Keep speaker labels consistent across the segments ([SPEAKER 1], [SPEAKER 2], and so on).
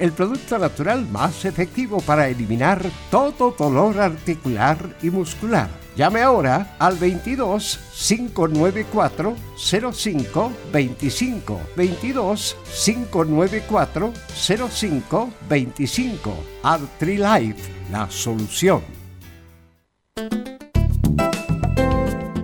[SPEAKER 1] el producto natural más efectivo para eliminar todo dolor articular y muscular. Llame ahora al 22 594 05 25 22 594 05 25 Artrilife, la solución.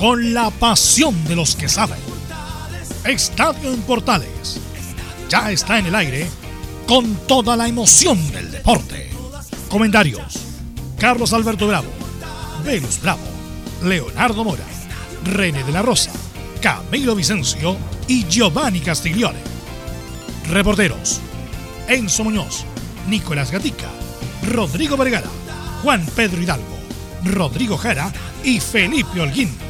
[SPEAKER 2] con la pasión de los que saben. Estadio en Portales ya está en el aire con toda la emoción del deporte. Comentarios: Carlos Alberto Bravo, Venus Bravo, Leonardo Mora, René de la Rosa, Camilo Vicencio y Giovanni Castiglione. Reporteros: Enzo Muñoz, Nicolás Gatica, Rodrigo Vergara, Juan Pedro Hidalgo, Rodrigo Jara y Felipe Holguín.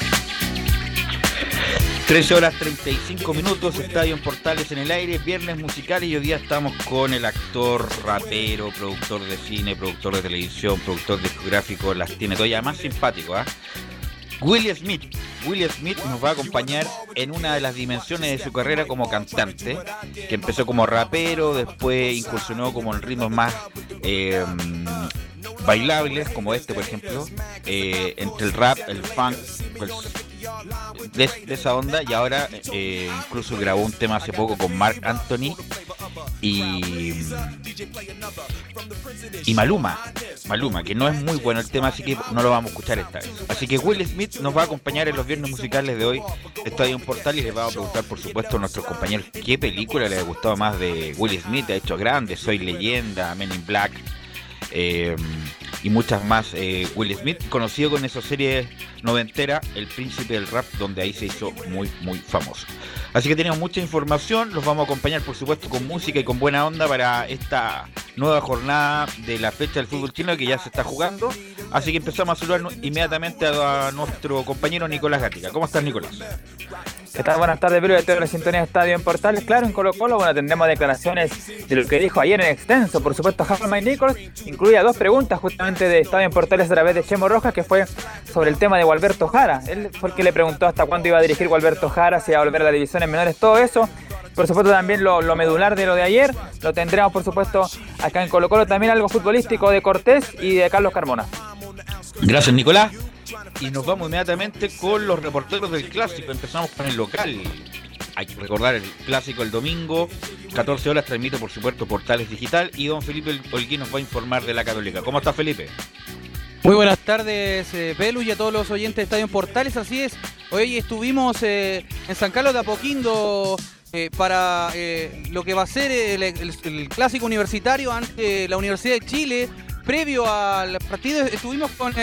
[SPEAKER 3] 13 horas 35 minutos, Estadio en Portales en el aire, viernes musical y hoy día estamos con el actor, rapero, productor de cine, productor de televisión, productor discográfico, las tiene todas más simpático, ¿ah? William Smith. William Smith nos va a acompañar en una de las dimensiones de su carrera como cantante, que empezó como rapero, después incursionó como en ritmos más eh, bailables, como este por ejemplo, eh, entre el rap, el funk, pues, de, esa onda, y ahora eh, incluso grabó un tema hace poco con Mark Anthony y y Maluma. Maluma, que no es muy bueno el tema, así que no lo vamos a escuchar esta vez. Así que Will Smith nos va a acompañar en los viernes musicales de hoy de Estadio Portal y les va a preguntar, por supuesto, a nuestros compañeros qué película les ha gustado más de Will Smith. Ha hecho grandes, Soy Leyenda, Men in Black. eh, y muchas más. eh, Will Smith, conocido con esa serie noventera, El Príncipe del Rap, donde ahí se hizo muy, muy famoso. Así que tenemos mucha información, los vamos a acompañar por supuesto con música y con buena onda para esta nueva jornada de la fecha del fútbol chino que ya se está jugando. Así que empezamos a saludar inmediatamente a, nuestro compañero Nicolás Gatica. ¿Cómo estás Nicolás?
[SPEAKER 4] ¿Qué tal? Buenas tardes, Pedro, de la sintonía de Estadio en Portales. Claro, en Colo Colo, bueno, tendremos declaraciones de lo que dijo ayer en extenso. Por supuesto, Jaime Nichols incluía dos preguntas justamente de Estadio en Portales a través de Chemo Rojas, que fue sobre el tema de Gualberto Jara. Él fue el que le preguntó hasta cuándo iba a dirigir Gualberto Jara, si iba a volver a las divisiones menores, todo eso. Por supuesto, también lo, lo medular de lo de ayer. Lo tendremos, por supuesto, acá en Colo Colo. También algo futbolístico de Cortés y de Carlos Carmona.
[SPEAKER 3] Gracias Nicolás. Y nos vamos inmediatamente con los reporteros del clásico. Empezamos con el local. Hay que recordar el clásico el domingo, 14 horas, transmite por supuesto Portales Digital y don Felipe Holguín nos va a informar de la Católica. ¿Cómo está Felipe?
[SPEAKER 5] Muy buenas tardes, eh, Belu, y a todos los oyentes de Estadio Portales. Así es, hoy estuvimos eh, en San Carlos de Apoquindo eh, para eh, lo que va a ser el, clásico universitario ante la Universidad de Chile. Previo al partido estuvimos con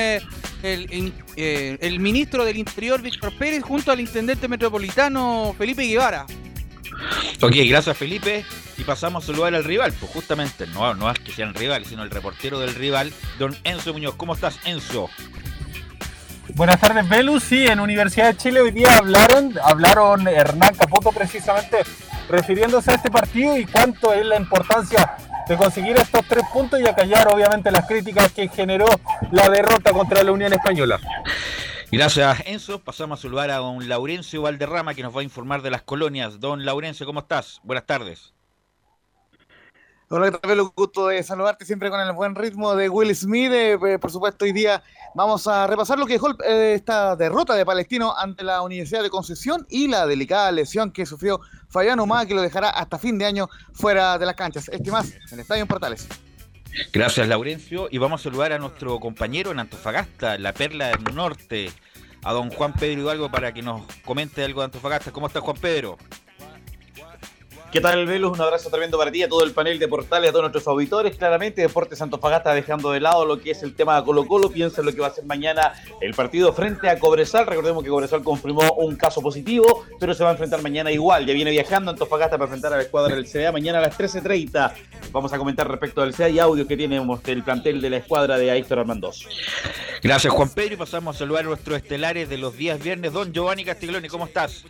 [SPEAKER 5] el, eh, el ministro del Interior, Víctor Pérez, junto al intendente metropolitano, Felipe Guevara.
[SPEAKER 3] Ok, gracias Felipe. Y pasamos a saludar al rival, pues justamente, no, no es que sean rivales, sino el reportero del rival, don Enzo Muñoz. ¿Cómo estás, Enzo?
[SPEAKER 6] Buenas tardes, Velus. Sí, en Universidad de Chile hoy día hablaron, hablaron Hernán Caputo precisamente refiriéndose a este partido y cuánto es la importancia de conseguir estos tres puntos y acallar obviamente las críticas que generó la derrota contra la Unión Española.
[SPEAKER 3] Gracias, Enzo. Pasamos a saludar a don Laurencio Valderrama, que nos va a informar de las colonias. Don Laurencio, ¿cómo estás? Buenas tardes.
[SPEAKER 7] Hola, ¿qué tal? Velo? Gusto de saludarte siempre con el buen ritmo de Will Smith. Eh, eh, por supuesto, hoy día vamos a repasar lo que dejó eh, esta derrota de Palestino ante la Universidad de Concepción y la delicada lesión que sufrió Fabián Humada, que lo dejará hasta fin de año fuera de las canchas. Este más, en el Estadio en Portales.
[SPEAKER 3] Gracias, Laurencio. Y vamos a saludar a nuestro compañero en Antofagasta, la perla del norte, a don Juan Pedro Hidalgo, para que nos comente algo de Antofagasta. ¿Cómo está Juan Pedro?
[SPEAKER 8] ¿Qué tal, Velus? Un abrazo tremendo para ti, a todo el panel de portales, a todos nuestros auditores. Claramente, Deportes Antofagasta dejando de lado lo que es el tema de Colo Colo. Piensa en lo que va a ser mañana el partido frente a Cobresal. Recordemos que Cobresal confirmó un caso positivo, pero se va a enfrentar mañana igual. Ya viene viajando Antofagasta para enfrentar a la escuadra del CDA mañana a las 13.30. Vamos a comentar respecto del CDA y audios que tenemos del plantel de la escuadra de Héctor Armandoz.
[SPEAKER 3] Gracias, Juan Pedro. Y pasamos a saludar a nuestros estelares de los días viernes. Don Giovanni Castiglione, ¿cómo estás?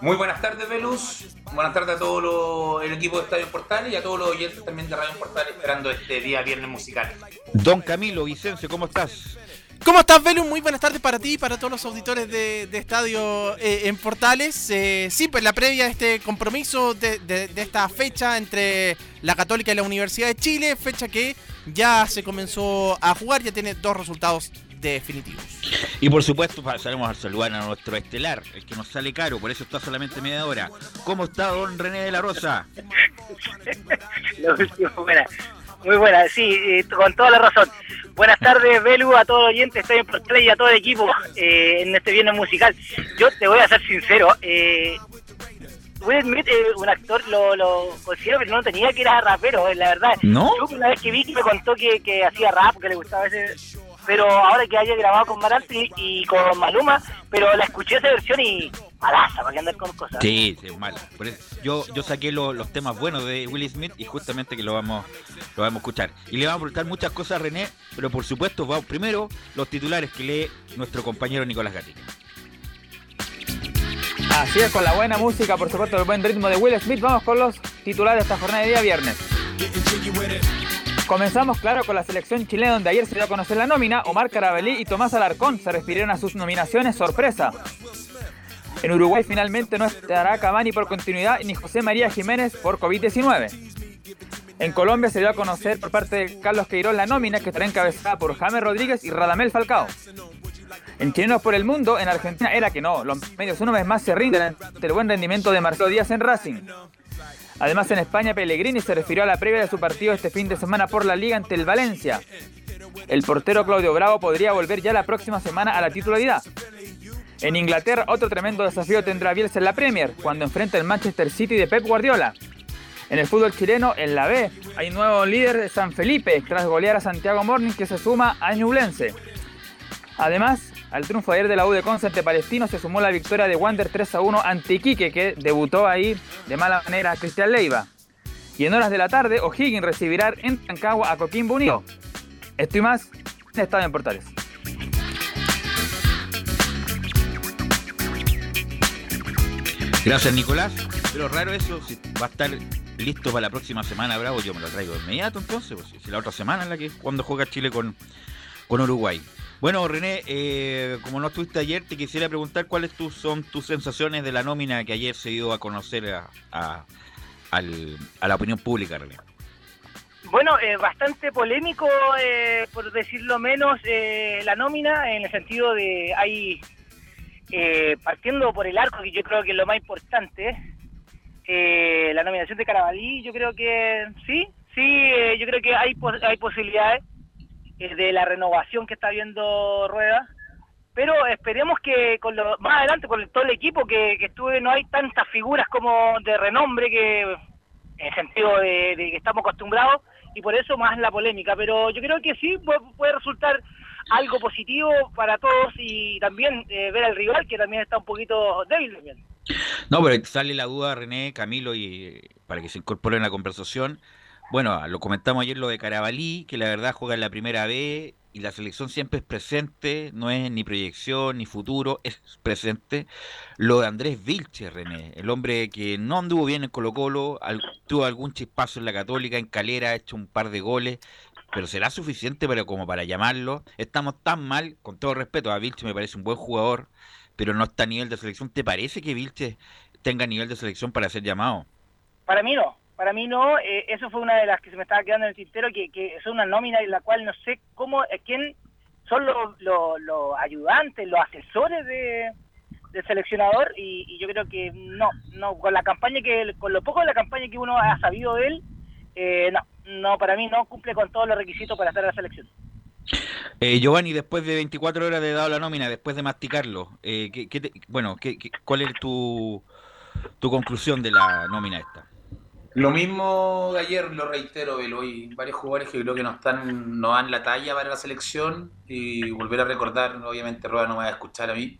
[SPEAKER 9] Muy buenas tardes, Velus. Buenas tardes a todo lo- el equipo de Estadio Portales y a todos los oyentes también de Radio Portales esperando este día viernes musical.
[SPEAKER 3] Don Camilo Vicencio, ¿cómo estás?
[SPEAKER 10] ¿Cómo estás, Velu? Muy buenas tardes para ti y para todos los auditores de, de Estadio eh, en Portales. Eh, sí, pues la previa de este compromiso de, de- de esta fecha entre la Católica y la Universidad de Chile, fecha que ya se comenzó a jugar, ya tiene dos resultados definitivos.
[SPEAKER 3] Y por supuesto pasaremos a saludar a nuestro estelar, el que nos sale caro, por eso está solamente media hora. ¿Cómo está don René de la Rosa?
[SPEAKER 11] Buena. Muy buena, sí, eh, con toda la razón. Buenas tardes, Belu, a todos los oyentes, estoy en Portales y a todo el equipo eh, en este viernes musical. Yo te voy a ser sincero, eh, Will Smith, eh, un actor, lo, lo considero que no tenía que era rapero, eh, la verdad.
[SPEAKER 3] ¿No?
[SPEAKER 11] Yo una vez que vi que me contó que, que hacía rap, que le gustaba ese... Pero ahora que haya grabado con Maralti y con Maluma, pero la escuché esa versión y malaza, para que andar con cosas.
[SPEAKER 3] Sí, sí, es mala. Por eso, yo, yo saqué lo- los temas buenos de Will Smith y justamente que lo vamos, lo vamos a escuchar. Y le vamos a preguntar muchas cosas a René, pero por supuesto, vamos primero los titulares que lee nuestro compañero Nicolás Gatica.
[SPEAKER 4] Así es, con la buena música, por supuesto, el buen ritmo de Will Smith, vamos con los titulares de esta jornada de día viernes. Comenzamos, claro, con la selección chilena, donde ayer se dio a conocer la nómina. Omar Carabelí y Tomás Alarcón se refirieron a sus nominaciones sorpresa. En Uruguay finalmente no estará Cavani por continuidad ni José María Jiménez por COVID-19. En Colombia se dio a conocer por parte de Carlos Queiroz la nómina que estará encabezada por James Rodríguez y Radamel Falcao. En Chilenos por el Mundo, en Argentina era que no, los medios una vez más se rinden ante el buen rendimiento de Marcelo Díaz en Racing.
[SPEAKER 12] Además, en España, Pellegrini se refirió a la previa de su partido este fin de semana por la Liga ante el Valencia. El portero Claudio Bravo podría volver ya la próxima semana a la titularidad. En Inglaterra, otro tremendo desafío tendrá Bielsa en la Premier, cuando enfrenta el Manchester City de Pep Guardiola. En el fútbol chileno, en la B, hay nuevo líder de San Felipe, tras golear a Santiago Morning, que se suma a Ñublense. Además, al triunfo ayer de la U de Conce Palestino se sumó la victoria de Wander 3 a 1 ante Iquique, que debutó ahí de mala manera a Cristian Leiva. Y en horas de la tarde, O'Higgins recibirá en Tancagua a Coquimbo Unido. Esto y más en Estadio en Portales.
[SPEAKER 3] Gracias, Nicolás. Pero raro eso, si va a estar listo para la próxima semana, Bravo, yo me lo traigo de inmediato entonces, pues, si la otra semana es la que cuando juega Chile con, con Uruguay. Bueno, René, eh, como no estuviste ayer, te quisiera preguntar cuáles son tus sensaciones de la nómina que ayer se dio a conocer a, a, al- a la opinión pública, René.
[SPEAKER 11] Bueno, eh, bastante polémico, eh, por decirlo menos, eh, la nómina, en el sentido de hay, eh, partiendo por el arco, que yo creo que es lo más importante, eh, la nominación de Carabalí, yo creo que sí, sí, yo creo que hay, hay posibilidades eh, de la renovación que está viendo Rueda, pero esperemos que con lo, más adelante con todo el equipo que, que estuve no hay tantas figuras como de renombre que en el sentido de, que estamos acostumbrados y por eso más la polémica, pero yo creo que sí puede, resultar algo positivo para todos y también eh, ver al rival que también está un poquito débil también.
[SPEAKER 3] No, pero sale la duda, René, Camilo, y eh, para que se incorpore en la conversación. Bueno, lo comentamos ayer lo de Carabalí, que la verdad juega en la primera B y la selección siempre es presente, no es ni proyección ni futuro, es presente. Lo de Andrés Vilche, René, el hombre que no anduvo bien en Colo Colo, al- tuvo algún chispazo en la Católica, en Calera, ha hecho un par de goles, pero será suficiente para, como para llamarlo. Estamos tan mal, con todo respeto, a Vilche me parece un buen jugador, pero no está a nivel de selección. ¿Te parece que Vilche tenga nivel de selección para ser llamado?
[SPEAKER 11] Para mí no, para mí no, eh, eso fue una de las que se me estaba quedando en el tintero, que, que es una nómina en la cual no sé cómo, eh, quién son los, los, los ayudantes, los asesores de, del seleccionador y, yo creo que no, no, con la campaña que, con lo poco de la campaña que uno ha sabido de él, eh, no, no, para mí no cumple con todos los requisitos para estar en la selección.
[SPEAKER 3] Eh, Giovanni, después de 24 horas de dado la nómina, después de masticarlo, eh, ¿qué- qué te- bueno, ¿qué, qué- cuál es tu, tu conclusión de la nómina esta?
[SPEAKER 9] Lo mismo de ayer, lo reitero, Belo, hay varios jugadores que creo que no están, no dan la talla para la selección y volver a recordar, obviamente Rueda no me va a escuchar a mí,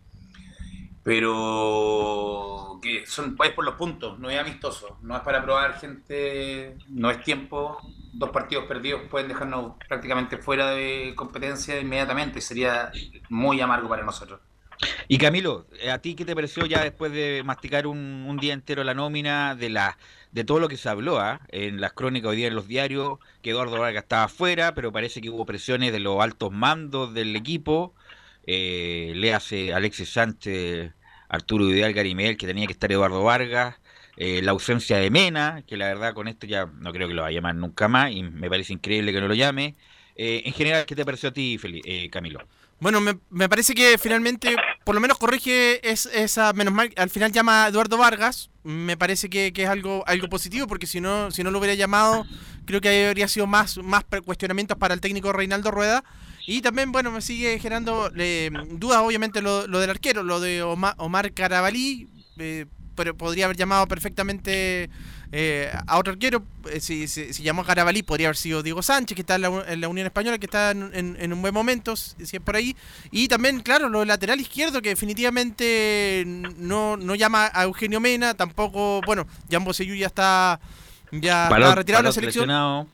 [SPEAKER 9] pero que son es por los puntos, no es amistoso, no es para probar gente, no es tiempo, dos partidos perdidos pueden dejarnos prácticamente fuera de competencia inmediatamente, sería muy amargo para nosotros.
[SPEAKER 3] Y Camilo, ¿a ti qué te pareció ya después de masticar un día entero la nómina de la de todo lo que se habló ah? en las crónicas hoy día en los diarios? Que Eduardo Vargas estaba afuera, pero parece que hubo presiones de los altos mandos del equipo. Eh, le hace Alexis Sánchez, Arturo Vidal, Gary Medel, que tenía que estar Eduardo Vargas. eh, la ausencia de Mena, que la verdad con esto ya no creo que lo va a llamar nunca más y me parece increíble que no lo llame. Eh, en general, ¿qué te pareció a ti, Feli- eh, Camilo?
[SPEAKER 10] Bueno, me, me parece que finalmente, por lo menos corrige es, esa, menos mal, al final llama a Eduardo Vargas, me parece que, que es algo algo positivo, porque si no si no lo hubiera llamado, creo que habría sido más, más cuestionamientos para el técnico Reinaldo Rueda. Y también, bueno, me sigue generando eh, dudas, obviamente, lo, lo del arquero, lo de Omar, Omar Carabalí, eh, pero podría haber llamado perfectamente eh, a otro arquero. eh, si, si, si llamó a Carabalí, podría haber sido Diego Sánchez, que está en la, en la Unión Española, que está en, en- en un buen momento, si es por ahí. Y también, claro, lo del lateral izquierdo, que definitivamente no, no llama a Eugenio Mena, tampoco, bueno, Jan Bosellú ya está, ya está
[SPEAKER 3] Palot-
[SPEAKER 10] retirado de la selección.
[SPEAKER 3] lesionado.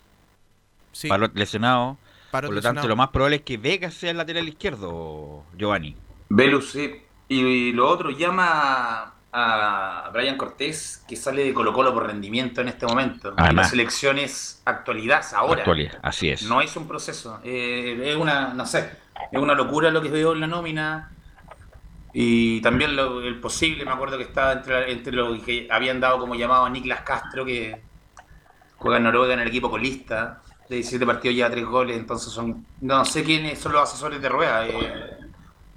[SPEAKER 10] Sí.
[SPEAKER 3] Palot lesionado.
[SPEAKER 10] Palot
[SPEAKER 3] Por lo tanto, lo más probable es que Vega sea el lateral izquierdo, Giovanni.
[SPEAKER 9] Velus, sí. Y lo otro, llama a Brian Cortés, que sale de Colo Colo por rendimiento en este momento.
[SPEAKER 3] Además.
[SPEAKER 9] la selección es actualidad, ahora.
[SPEAKER 3] Actualidad, así es.
[SPEAKER 9] No es un proceso. Eh, es una, no sé, es una locura lo que veo en la nómina. Y también lo, el posible, me acuerdo que estaba entre, entre los que habían dado como llamado a Niklas Castro, que juega en Noruega en el equipo colista. De 17 partidos lleva 3 goles, entonces son. No sé quiénes son los asesores de Rueda. eh,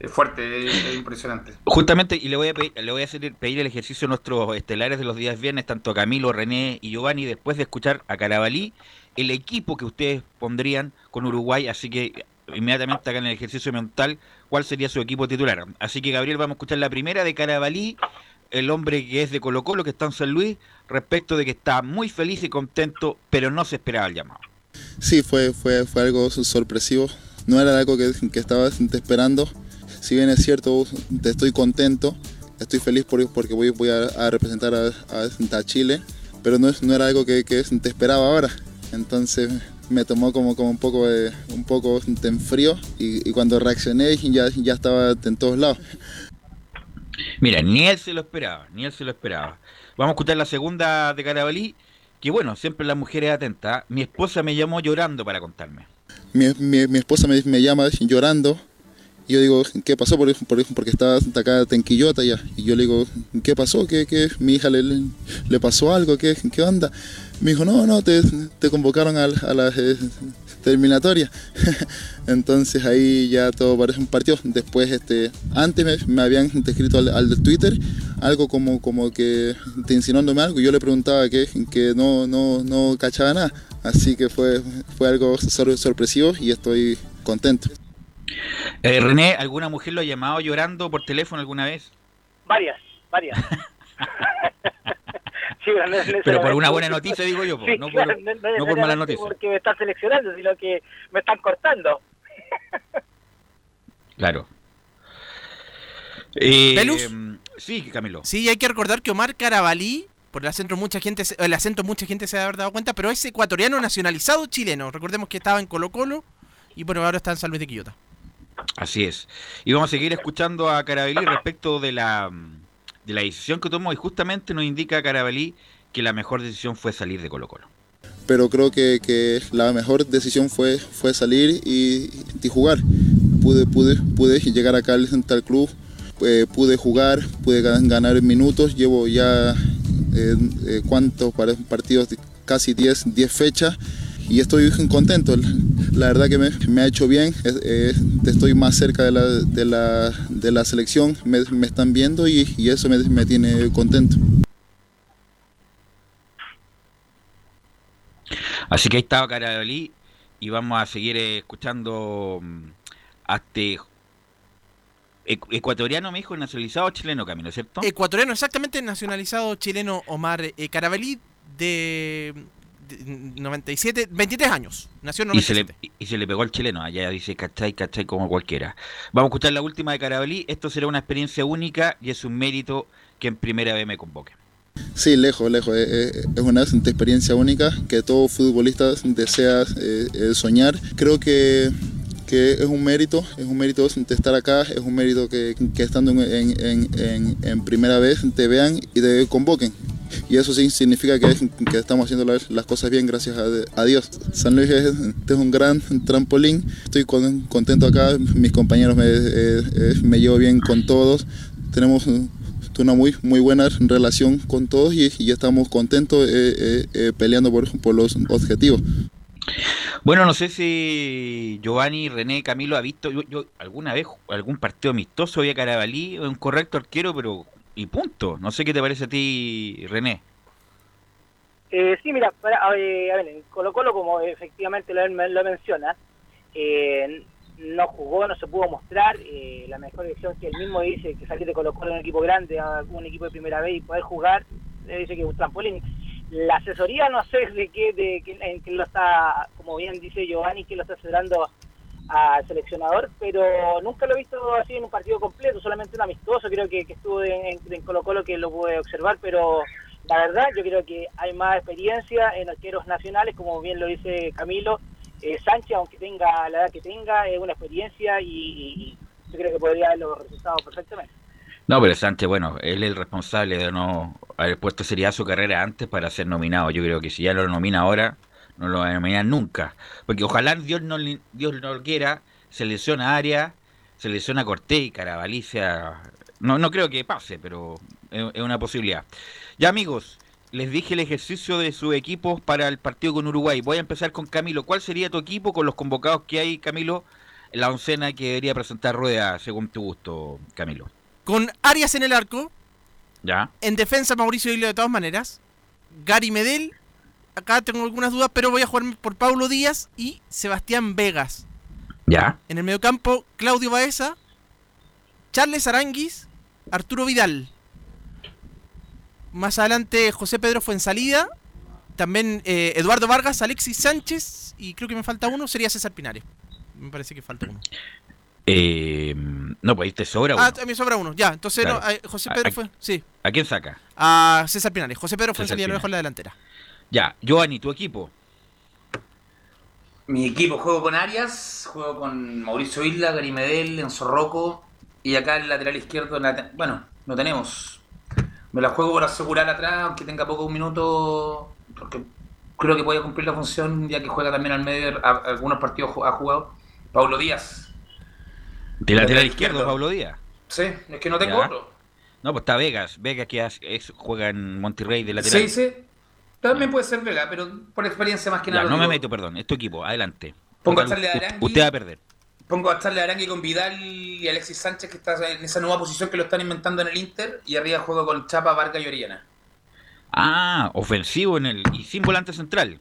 [SPEAKER 9] es fuerte, es, es impresionante.
[SPEAKER 3] Justamente, y le voy a pedir, le voy a hacer, pedir el ejercicio a nuestros estelares de los días viernes, tanto a Camilo, René y Giovanni, después de escuchar a Carabalí, el equipo que ustedes pondrían con Uruguay, así que inmediatamente hagan el ejercicio mental, cuál sería su equipo titular. Así que Gabriel, vamos a escuchar la primera de Carabalí, el hombre que es de Colo Colo, que está en San Luis, respecto de que está muy feliz y contento, pero no se esperaba el llamado.
[SPEAKER 13] Sí, fue, fue, fue algo sorpresivo. No era algo que, que estaba esperando. Si bien es cierto, estoy contento, estoy feliz por- porque voy, voy a, a representar a, a- a Chile, pero no, es- no era algo que, que te esperaba ahora. Entonces me tomó como, como un poco de, un poco en frío y, y cuando reaccioné ya, ya estaba en todos lados.
[SPEAKER 3] Mira, ni él se lo esperaba, ni él se lo esperaba. Vamos a escuchar la segunda de Carabalí, que bueno, siempre la mujer es atenta. Mi esposa me llamó llorando para contarme.
[SPEAKER 13] Mi, mi- mi esposa me, me llama llorando yo digo, ¿qué pasó? Por, por- porque estaba acá en Quillota ya. Y yo le digo, ¿qué pasó? ¿Qué, qué? ¿Mi hija le, le, pasó algo? ¿Qué, ¿Qué onda? Me dijo, no, no, te, te convocaron al- a, la eh. Entonces ahí ya todo parece un partido. Después, este, antes me, habían escrito al, al Twitter algo como, como que te insinuándome algo. y Yo le preguntaba que, que no, no, no cachaba nada. Así que fue, fue algo sor- sorpresivo y estoy contento.
[SPEAKER 3] Eh, René, ¿alguna mujer lo ha llamado llorando por teléfono alguna vez?
[SPEAKER 11] Varias, varias. Sí, pero, no- no-
[SPEAKER 3] Pero por
[SPEAKER 11] no-
[SPEAKER 3] una buena noticia, digo yo,
[SPEAKER 11] Sí,
[SPEAKER 3] no por- no por
[SPEAKER 11] necesariamente
[SPEAKER 3] mala noticia.
[SPEAKER 11] Porque me están seleccionando, sino que me están cortando.
[SPEAKER 3] Claro. Eh,
[SPEAKER 10] ¿Velus?
[SPEAKER 3] Sí, Camilo.
[SPEAKER 10] Sí, hay que recordar que Omar Carabalí, por el acento mucha gente, se- el acento mucha gente se ha haber dado cuenta, pero es ecuatoriano nacionalizado chileno. Recordemos que estaba en Colo Colo y bueno, ahora está en San Luis de Quillota.
[SPEAKER 3] Así es. Y vamos a seguir escuchando a Carabalí respecto de la, de la decisión que tomó y justamente nos indica Carabalí que la mejor decisión fue salir de Colo Colo.
[SPEAKER 13] pero creo que, que la mejor decisión fue, fue salir y, y jugar. Pude, pude, pude llegar acá al al club, eh, pude jugar, pude gan- ganar minutos, llevo ya eh, eh, cuántos par- partidos, casi 10, 10 fechas y estoy contento. La verdad que me, me ha hecho bien, eh, estoy más cerca de la, de la, de la selección, me, me están viendo y, y eso me, me tiene contento.
[SPEAKER 3] Así que ahí estaba Carabalí y vamos a seguir eh, escuchando mm, a este ecu- ecuatoriano, me dijo, nacionalizado chileno, Camilo, ¿cierto?
[SPEAKER 10] Ecuatoriano, exactamente nacionalizado chileno Omar eh, Carabalí de 97, 23 años. Nació en
[SPEAKER 3] Y se,
[SPEAKER 10] 97.
[SPEAKER 3] le, y se le pegó al chileno, allá dice cachai, cachai, como cualquiera. Vamos a escuchar la última de Carabalí. Esto será una experiencia única y es un mérito que en primera vez me convoque.
[SPEAKER 13] Sí, lejos, lejos. Eh, eh, Es una experiencia única que todo futbolista desea eh, soñar. Creo que, es un mérito, es un mérito de estar acá, es un mérito que, estando en, primera vez te vean y te convoquen. Y eso sí significa que, estamos haciendo las, cosas bien, gracias a, Dios. San Luis es, es un gran trampolín. Estoy con- contento acá, mis compañeros me, eh, eh, llevo bien con todos. Tenemos una muy, buena relación con todos y, y estamos contentos eh, eh, peleando por los objetivos.
[SPEAKER 3] Bueno, no sé si Giovanni, René, Camilo ha visto yo, yo alguna vez algún partido amistoso de Carabalí, un correcto arquero, pero y punto. No sé qué te parece a ti, René.
[SPEAKER 11] Eh, sí, mira, para- a ver, a Colo Colo, como efectivamente lo, lo menciona, eh, no jugó, no se pudo mostrar. eh, la mejor decisión que él mismo dice que salir de Colo Colo en un equipo grande, a un equipo de primera vez y poder jugar, dice que es un. La asesoría no sé de qué, de qué- en qué lo está, como bien dice Giovanni, que lo está asesorando al seleccionador, pero nunca lo he visto así en un partido completo, solamente un amistoso, creo que, que estuvo en, en Colo Colo que lo pude observar, pero la verdad yo creo que hay más experiencia en arqueros nacionales, como bien lo dice Camilo, eh, Sánchez, aunque tenga la edad que tenga, es una experiencia y, yo creo que podría dar los resultados perfectamente.
[SPEAKER 3] No, pero Sánchez, bueno, él es el responsable de no haber puesto seriedad su carrera antes para ser nominado. Yo creo que si ya lo nomina ahora, no lo nominar nunca. Porque ojalá Dios no, Dios no lo quiera, se lesiona a Arias, se lesiona Cortés y Carabalí sea... No, no creo que pase, pero es, es una posibilidad. Ya amigos, les dije el ejercicio de sus equipos para el partido con Uruguay. Voy a empezar con Camilo. ¿Cuál sería tu equipo con los convocados que hay, Camilo, la oncena que debería presentar Rueda según tu gusto, Camilo.
[SPEAKER 10] Con Arias en el arco,
[SPEAKER 3] ¿Ya?
[SPEAKER 10] en defensa Mauricio Isla de todas maneras, Gary Medel, acá tengo algunas dudas, pero voy a jugar por Paulo Díaz y Sebastián Vegas.
[SPEAKER 3] ¿Ya?
[SPEAKER 10] En el mediocampo, Claudio Baeza, Charles Aranguis, Arturo Vidal. Más adelante, José Pedro Fuensalida. También eh, Eduardo Vargas, Alexis Sánchez. Y creo que me falta uno, sería César Pinares. Me parece que falta uno.
[SPEAKER 3] Eh, no, pues ahí te sobra uno.
[SPEAKER 10] Ah, me sobra uno, ya. Entonces,
[SPEAKER 3] Claro.
[SPEAKER 10] no, eh, José
[SPEAKER 3] ¿A-
[SPEAKER 10] Pedro
[SPEAKER 3] a-
[SPEAKER 10] fue. Sí.
[SPEAKER 3] ¿A quién saca?
[SPEAKER 10] A César Pinares. José Pedro
[SPEAKER 3] César
[SPEAKER 10] lo
[SPEAKER 3] Pinares.
[SPEAKER 10] dejó en la delantera.
[SPEAKER 3] Ya, Giovanni, tu equipo.
[SPEAKER 9] Mi equipo juego con Arias, juego con Mauricio Isla, Gary Medel, Enzo Rocco y acá el lateral izquierdo, la bueno, no tenemos. Me la juego por asegurar atrás, aunque tenga poco minuto, porque creo que puede cumplir la función ya que juega también al medio, a- algunos partidos ha jugado. Paulo Díaz.
[SPEAKER 3] De lateral izquierdo,
[SPEAKER 9] izquierdo.
[SPEAKER 3] Pablo Díaz.
[SPEAKER 9] Sí, es que no tengo
[SPEAKER 3] Ya.
[SPEAKER 9] otro.
[SPEAKER 3] No, pues está Vegas. Vegas que es- juega en Monterrey de lateral.
[SPEAKER 9] Sí, sí. También puede ser Vega, pero por experiencia más que
[SPEAKER 3] Ya,
[SPEAKER 9] nada.
[SPEAKER 3] no me meto, perdón. Es tu equipo. Adelante.
[SPEAKER 9] Pongo a Arangui.
[SPEAKER 3] Usted va a perder.
[SPEAKER 9] Pongo a Charles Arangui con Vidal y Alexis Sánchez, que está en esa nueva posición que lo están inventando en el Inter. Y arriba juego con Chapa, Vargas y Orellana.
[SPEAKER 3] Ah, ofensivo en el y sin volante central.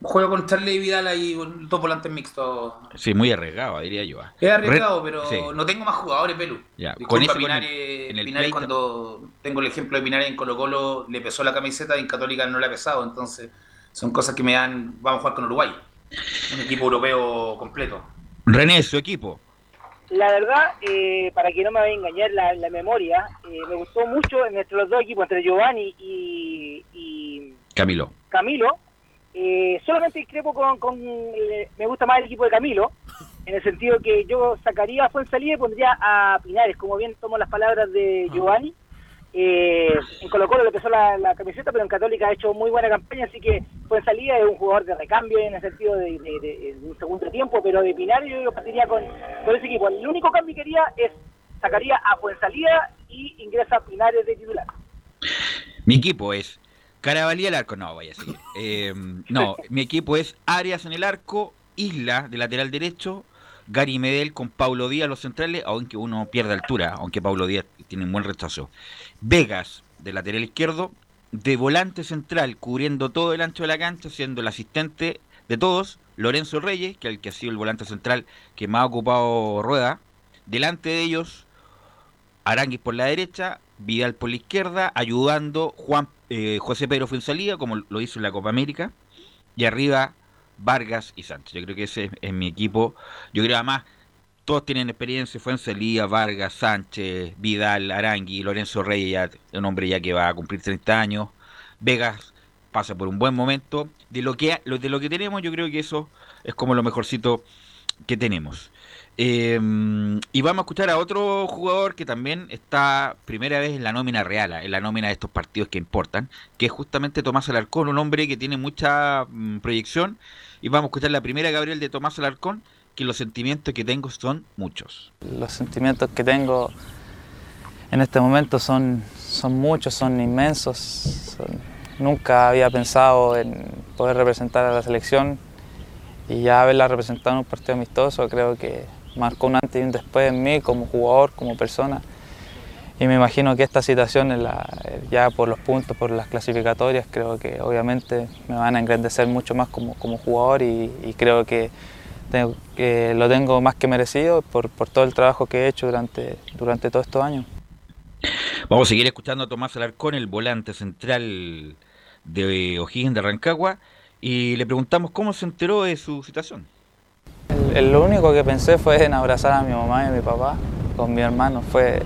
[SPEAKER 9] Juego con Charlie y Vidal ahí, dos volantes mixtos.
[SPEAKER 3] Sí, muy arriesgado, diría yo. ah.
[SPEAKER 9] Es arriesgado,
[SPEAKER 3] Red-
[SPEAKER 9] pero
[SPEAKER 3] sí.
[SPEAKER 9] no tengo más jugadores, Pelu.
[SPEAKER 3] Ya,
[SPEAKER 9] Disculpa,
[SPEAKER 3] con ese, con
[SPEAKER 9] Pinares,
[SPEAKER 3] el- en el
[SPEAKER 9] Pinares cuando tengo el ejemplo de Pinares en Colo Colo, le pesó la camiseta y en Católica no le ha pesado. Entonces, son cosas que me dan. Vamos a jugar con Uruguay. Un equipo europeo completo.
[SPEAKER 3] René, su equipo.
[SPEAKER 11] La verdad, eh, para que no me vaya a engañar la, la memoria, eh, me gustó mucho entre los dos equipos, entre Giovanni y, y
[SPEAKER 3] Camilo.
[SPEAKER 11] Camilo. Eh, solamente discrepo con, con eh, me gusta más el equipo de Camilo, en el sentido que yo sacaría a Fuensalida y pondría a Pinares, como bien tomo las palabras de Giovanni. Eh, en Colo Colo le pesó la, la camiseta, pero en Católica ha hecho muy buena campaña, así que Fuensalida es un jugador de recambio en el sentido de, de- de- de un segundo tiempo, pero de Pinares yo partiría con, con ese equipo. El único cambio que haría es sacaría a Fuensalida y ingresa a Pinares de titular.
[SPEAKER 3] Mi equipo es Carabalí al arco. No, vaya a seguir. Eh, no, mi equipo es Arias en el arco, Isla de lateral derecho, Gary Medel con Paulo Díaz los centrales, aunque uno pierde altura, aunque Paulo Díaz tiene un buen rechazo. Vegas de lateral izquierdo, de volante central, cubriendo todo el ancho de la cancha, siendo el asistente de todos, Lorenzo Reyes, que es el que ha sido el volante central que más ha ocupado Rueda. Delante de ellos, Aranguis por la derecha, Vidal por la izquierda, ayudando Juan eh, José Pedro Fuensalida, como lo hizo en la Copa América, y arriba Vargas y Sánchez. Yo creo que ese es, mi equipo. Yo creo además, todos tienen experiencia, Fuensalida, Vargas, Sánchez, Vidal, Arangui, Lorenzo Reyes, ya, un hombre ya que va a cumplir 30 años. Vegas pasa por un buen momento. De lo que, de lo que tenemos, yo creo que eso es como lo mejorcito que tenemos. Eh, y vamos a escuchar a otro jugador que también está primera vez en la nómina real, en la nómina de estos partidos que importan, que es justamente Tomás Alarcón, un hombre que tiene mucha mm, proyección. Y vamos a escuchar la primera, Gabriel, de Tomás Alarcón, que los sentimientos que tengo son muchos.
[SPEAKER 14] Los sentimientos que tengo en este momento son, son muchos, son inmensos. nunca había pensado en poder representar a la selección y ya haberla representado en un partido amistoso creo que marcó un antes y un después en mí como jugador, como persona. Y me imagino que esta situación, en la- ya por los puntos, por las clasificatorias, creo que obviamente me van a engrandecer mucho más como, como jugador y, y creo que, tengo- que lo tengo más que merecido por, por todo el trabajo que he hecho durante, durante todos estos años.
[SPEAKER 3] Vamos a seguir escuchando a Tomás Alarcón, el volante central de O'Higgins de Rancagua, y le preguntamos cómo se enteró de su situación.
[SPEAKER 14] Lo único que pensé fue en abrazar a mi mamá y a mi papá con mi hermano. Fue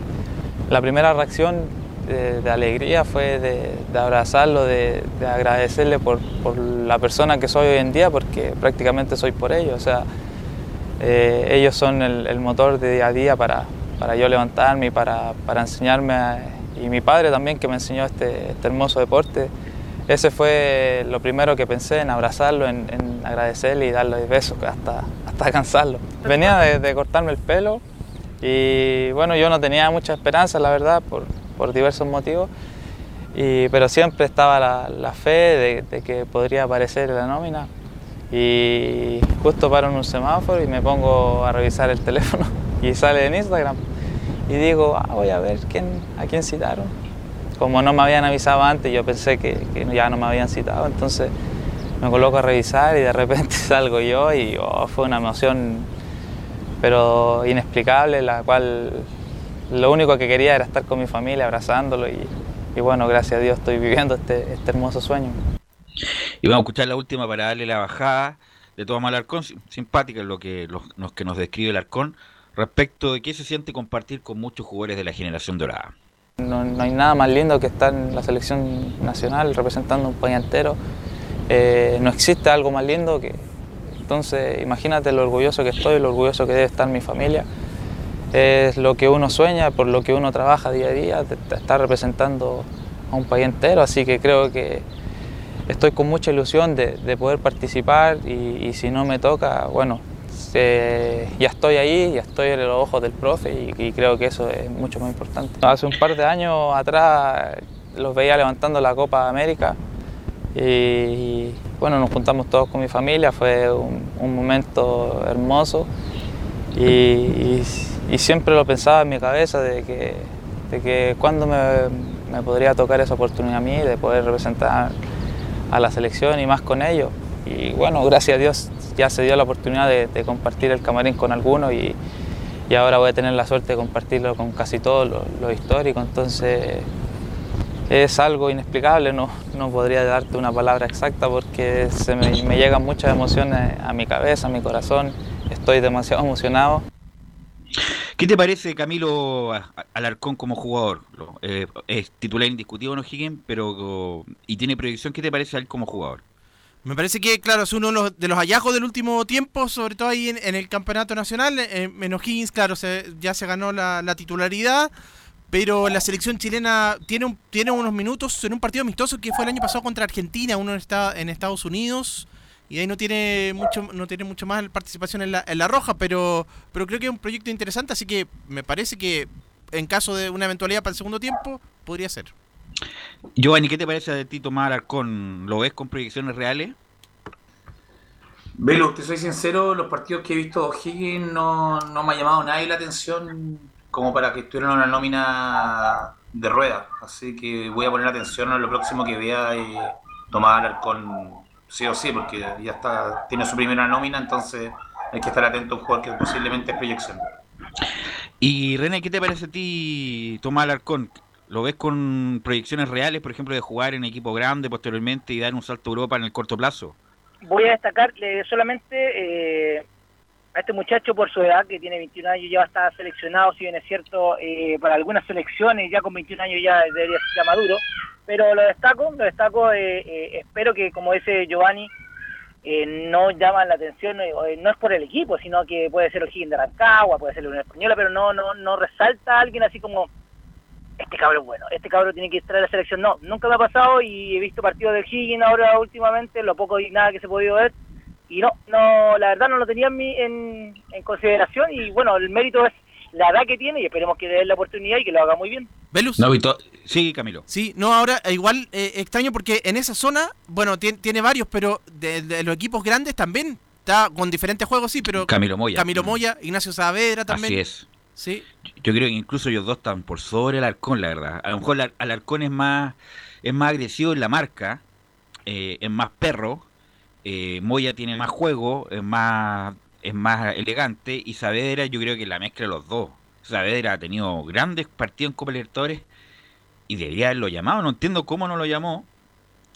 [SPEAKER 14] la primera reacción de, de alegría fue de, abrazarlo, de, de agradecerle por, por la persona que soy hoy en día, porque prácticamente soy por ellos. O sea, eh, ellos son el, el motor de día a día para, para yo levantarme y para, para enseñarme. a- y mi padre también que me enseñó este, este hermoso deporte. Ese fue lo primero que pensé, en abrazarlo, en, agradecerle y darle besos hasta, hasta cansarlo. Venía de, cortarme el pelo y bueno, yo no tenía mucha esperanza, la verdad, por, por diversos motivos, pero siempre estaba la, la fe de, que podría aparecer la nómina. y justo paro en un semáforo y me pongo a revisar el teléfono y sale en Instagram. Y digo, ah, voy a ver quién, a quién citaron. Como no me habían avisado antes, yo pensé que, ya no me habían citado, entonces me coloco a revisar y de repente salgo yo y oh, fue una emoción pero inexplicable, la cual lo único que quería era estar con mi familia abrazándolo y, bueno, gracias a Dios estoy viviendo este, este hermoso sueño.
[SPEAKER 3] Y vamos a escuchar la última para darle la bajada de Tomás Alarcón, sim- simpática lo que, los que nos describe el Arcón, respecto de qué se siente compartir con muchos jugadores de la generación dorada.
[SPEAKER 14] No, no hay nada más lindo que estar en la selección nacional representando un país entero. Eh, no existe algo más lindo que... Entonces, imagínate lo orgulloso que estoy, lo orgulloso que debe estar mi familia. Es lo que uno sueña, por lo que uno trabaja día a día, estar representando a un país entero. Así que creo que estoy con mucha ilusión de, de poder participar y si no me toca, bueno, eh, ya estoy ahí, ya estoy en los ojos del profe y, y creo que eso es mucho más importante. Hace un par de años atrás los veía levantando la Copa América y, y, bueno, nos juntamos todos con mi familia, fue un, un momento hermoso y, y- siempre lo pensaba en mi cabeza de que, de que cuando me, me podría tocar esa oportunidad a mí de poder representar a la selección y más con ellos. Y bueno, gracias a Dios ya se dio la oportunidad de, compartir el camarín con algunos y, ahora voy a tener la suerte de compartirlo con casi todos los, históricos. Entonces es algo inexplicable, no, no podría darte una palabra exacta porque se me, llegan muchas emociones a mi cabeza, a mi corazón. Estoy demasiado emocionado.
[SPEAKER 3] ¿Qué te parece Camilo Alarcón como jugador? Eh, es titular indiscutivo en O'Higgins, pero y tiene proyección. ¿Qué te parece a él como jugador?
[SPEAKER 10] Me parece que, claro, es uno de los, hallazgos del último tiempo, sobre todo ahí en, en el campeonato nacional. Eh, en O'Higgins, claro, se- ya se ganó la, la titularidad, pero la selección chilena tiene, un- tiene unos minutos en un partido amistoso que fue el año pasado contra Argentina, uno está en Estados Unidos, y ahí no tiene mucho no tiene mucho más participación en la, en la roja, pero, pero creo que es un proyecto interesante, así que me parece que en caso de una eventualidad para el segundo tiempo, podría ser.
[SPEAKER 3] Giovanni, ¿qué te parece de ti Tomás Alarcón? ¿Lo ves con proyecciones reales?
[SPEAKER 9] Velo, te soy sincero, los partidos que he visto de O'Higgins no, no me ha llamado nadie la atención como para que estuvieran en una nómina de rueda. Así que voy a poner atención a lo próximo que vea y Tomás Alarcón sí o sí, porque ya está, tiene su primera nómina, entonces hay que estar atento a un jugador que posiblemente es proyección.
[SPEAKER 3] Y René, ¿qué te parece a ti Tomás Alarcón? ¿Lo ves con proyecciones reales, por ejemplo, de jugar en equipo grande posteriormente y dar un salto a Europa en el corto plazo?
[SPEAKER 11] Voy a destacar solamente eh, a este muchacho por su edad, que tiene 21 años, ya está seleccionado, si bien es cierto, eh, para algunas selecciones, ya con 21 años ya debería ser ya maduro, pero lo destaco, lo destaco, eh, eh, espero que, como dice Giovanni, eh, no llaman la atención, no es por el equipo, sino que puede ser O'Higgins de Rancagua, puede ser la Unión Española, pero no, no, no resalta a alguien así como, este cabro es bueno, este cabro tiene que estar en la selección. No, nunca me ha pasado y he visto partidos del Higgins ahora últimamente, lo poco y nada que se ha podido ver. Y no, no, la verdad no lo tenía en, mi- en, en consideración y bueno, el mérito es la edad que tiene y esperemos que le den la oportunidad y que lo haga muy bien.
[SPEAKER 10] ¿Velus?
[SPEAKER 3] No, Vito- sí, Camilo.
[SPEAKER 10] Sí, no, ahora eh, igual eh, extraño porque en esa zona, bueno, tien- tiene varios, pero de, de los equipos grandes también está con diferentes juegos, sí, pero
[SPEAKER 3] Camilo Moya.
[SPEAKER 10] Camilo Moya, Ignacio Saavedra también.
[SPEAKER 3] Así es.
[SPEAKER 10] Sí.
[SPEAKER 3] Yo creo que incluso ellos dos están por sobre el Alarcón, la verdad. A lo mejor Alarcón es más, es más agresivo en la marca, eh, es más perro. eh, Moya tiene más juego, es más, es más elegante. Y Saavedra, yo creo que la mezcla de los dos. Saavedra ha tenido grandes partidos en Copa Libertadores y debería haberlo llamado. No entiendo cómo no lo llamó.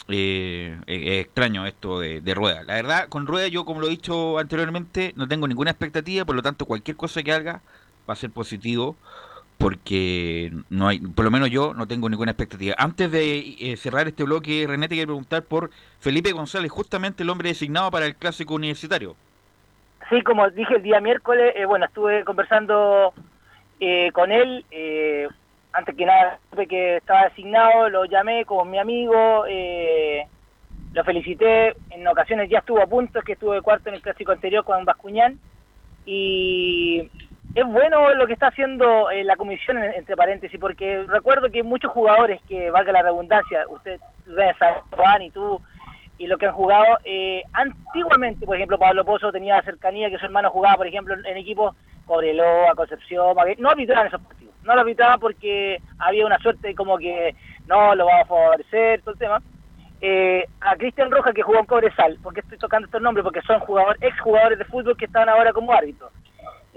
[SPEAKER 3] Eh, es extraño esto de, de Rueda. La verdad, con Rueda yo, como lo he dicho anteriormente, no tengo ninguna expectativa, por lo tanto, cualquier cosa que haga va a ser positivo, porque no hay, por lo menos yo no tengo ninguna expectativa. Antes de eh, cerrar este bloque, René, te quiero preguntar por Felipe González, justamente el hombre designado para el clásico universitario.
[SPEAKER 11] Sí, como dije el día miércoles, eh, bueno, estuve conversando eh, con él. eh, antes que nada, supe que estaba designado, lo llamé como mi amigo, eh, lo felicité. En ocasiones ya estuvo a punto, es que estuve cuarto en el clásico anterior con Bascuñán. Y es bueno lo que está haciendo eh, la comisión, en- entre paréntesis, porque recuerdo que muchos jugadores que, valga la redundancia, usted, Juan y tú, y lo que han jugado eh, antiguamente, por ejemplo, Pablo Pozo tenía cercanía que su hermano jugaba, por ejemplo, en equipos Cobreloa, Concepción, no arbitraban esos partidos, no lo arbitraban porque había una suerte como que no lo va a favorecer, todo el tema. Eh, a Cristian Roja que jugó en Cobresal, porque estoy tocando estos nombres, porque son jugadores, ex jugadores de fútbol que están ahora como árbitros.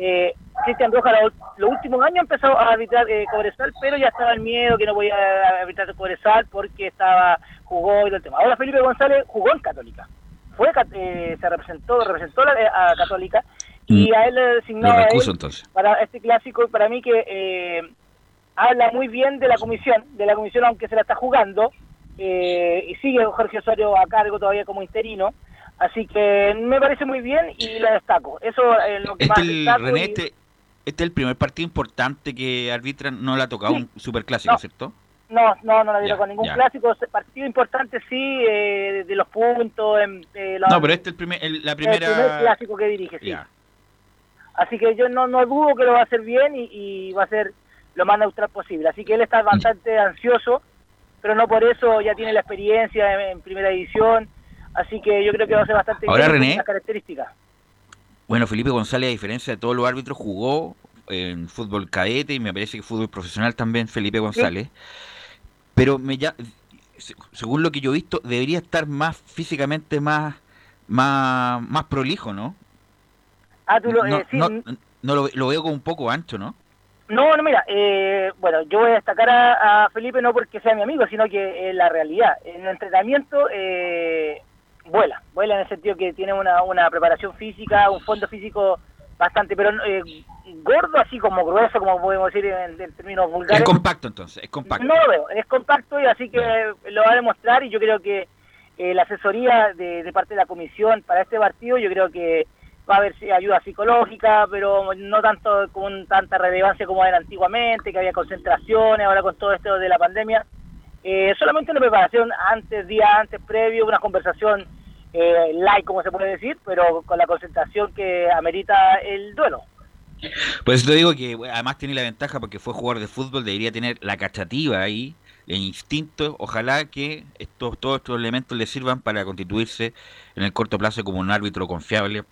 [SPEAKER 11] Eh, Cristian Roja lo- los últimos años empezó a arbitrar eh, Cobresal, pero ya estaba el miedo que no podía arbitrar Cobresal porque estaba jugó y todo el tema. Ahora Felipe González jugó en Católica. Fue eh, se representó representó la- eh, a Católica y a él le designó a él
[SPEAKER 3] entonces.
[SPEAKER 11] para este clásico para mí que eh, habla muy bien de la comisión, de la comisión aunque se la está jugando eh, y sigue Jorge Osorio a cargo todavía como interino. Así que me parece muy bien y la destaco. Eso es lo que más
[SPEAKER 3] Este, el,
[SPEAKER 11] destaco.
[SPEAKER 3] René,
[SPEAKER 11] y-
[SPEAKER 3] este, este es el primer partido importante que arbitran, no le ha tocado
[SPEAKER 11] Sí.
[SPEAKER 3] un superclásico,
[SPEAKER 11] No.
[SPEAKER 3] ¿cierto?
[SPEAKER 11] No, no, no la dieron
[SPEAKER 3] Ya,
[SPEAKER 11] con ningún
[SPEAKER 3] ya.
[SPEAKER 11] clásico. Partido importante sí, eh, de, los puntos. en- eh, la-
[SPEAKER 3] No, pero este es el primer, el- la
[SPEAKER 11] el primer
[SPEAKER 3] primera...
[SPEAKER 11] clásico que dirige, sí.
[SPEAKER 3] Ya.
[SPEAKER 11] Así que yo no, no dudo que lo va a hacer bien y, y va a ser lo más neutral posible. Así que él está bastante ansioso, pero no por eso ya tiene la experiencia en, en primera división. Así que yo creo que va a ser bastante
[SPEAKER 3] Ahora, René.
[SPEAKER 11] características.
[SPEAKER 3] Bueno, Felipe González, a diferencia de todos los árbitros, jugó en fútbol cadete y me parece que fútbol profesional también Felipe González. Pero me ya, se- según lo que yo he visto, debería estar más físicamente más más, más prolijo, ¿no?
[SPEAKER 11] Ah, tú lo,
[SPEAKER 3] no,
[SPEAKER 11] eh, sí,
[SPEAKER 3] no, no lo, lo veo como un poco ancho, ¿no?
[SPEAKER 11] No, no, mira, eh, bueno, yo voy a destacar a, a Felipe no porque sea mi amigo, sino que es la realidad. En el entrenamiento eh, vuela, vuela en el sentido que tiene una, una preparación física, un fondo físico bastante, pero eh, gordo, así como grueso, como podemos decir en, en términos vulgares.
[SPEAKER 3] Es compacto entonces, es compacto.
[SPEAKER 11] No lo veo, es compacto y así que lo va a demostrar y yo creo que eh, la asesoría de, de parte de la comisión para este partido yo creo que va a haber ayuda psicológica, pero no tanto con tanta relevancia como era antiguamente, que había concentraciones, ahora con todo esto de la pandemia. Eh, solamente una preparación antes, día antes, previo, una conversación eh, light, como se puede decir, pero con la concentración que amerita el duelo.
[SPEAKER 3] Por eso te digo que además tiene la ventaja porque fue jugador de fútbol, debería tener la cachativa ahí, el instinto. Ojalá que estos, todos estos elementos le sirvan para constituirse en el corto plazo como un árbitro confiable,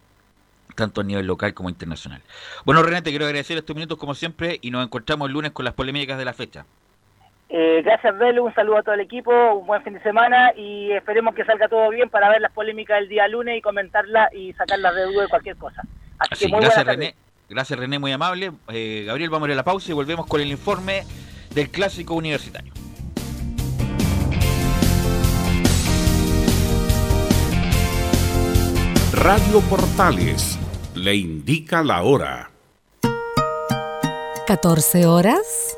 [SPEAKER 3] tanto a nivel local como internacional. Bueno, René, te quiero agradecer estos minutos como siempre y nos encontramos el lunes con las polémicas de la fecha.
[SPEAKER 11] Eh, gracias, Belu. Un saludo a todo el equipo. Un buen fin de semana y esperemos que salga todo bien para ver las polémicas del día lunes y comentarlas y sacarlas de duda de cualquier cosa. Así,
[SPEAKER 3] Así,
[SPEAKER 11] que muy
[SPEAKER 3] gracias. René, gracias René, muy amable. Eh, Gabriel, vamos a ir a la pausa y volvemos con el informe del clásico universitario.
[SPEAKER 15] Radio Portales le indica la hora.
[SPEAKER 16] 14 horas,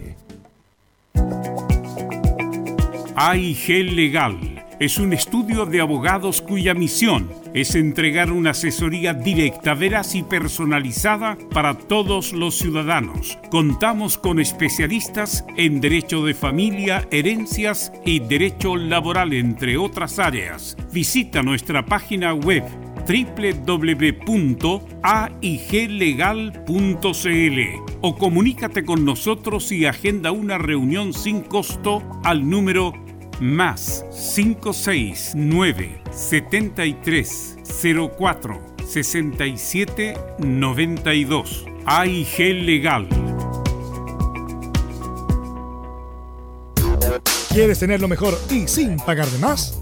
[SPEAKER 15] AIG Legal es un estudio de abogados cuya misión es entregar una asesoría directa, veraz y personalizada para todos los ciudadanos. Contamos con especialistas en derecho de familia, herencias y derecho laboral, entre otras áreas. Visita nuestra página web www.aiglegal.cl o comunícate con nosotros y agenda una reunión sin costo al número más 569 73 04 67 92 AIG Legal.
[SPEAKER 2] ¿Quieres tener lo mejor y sin pagar de más?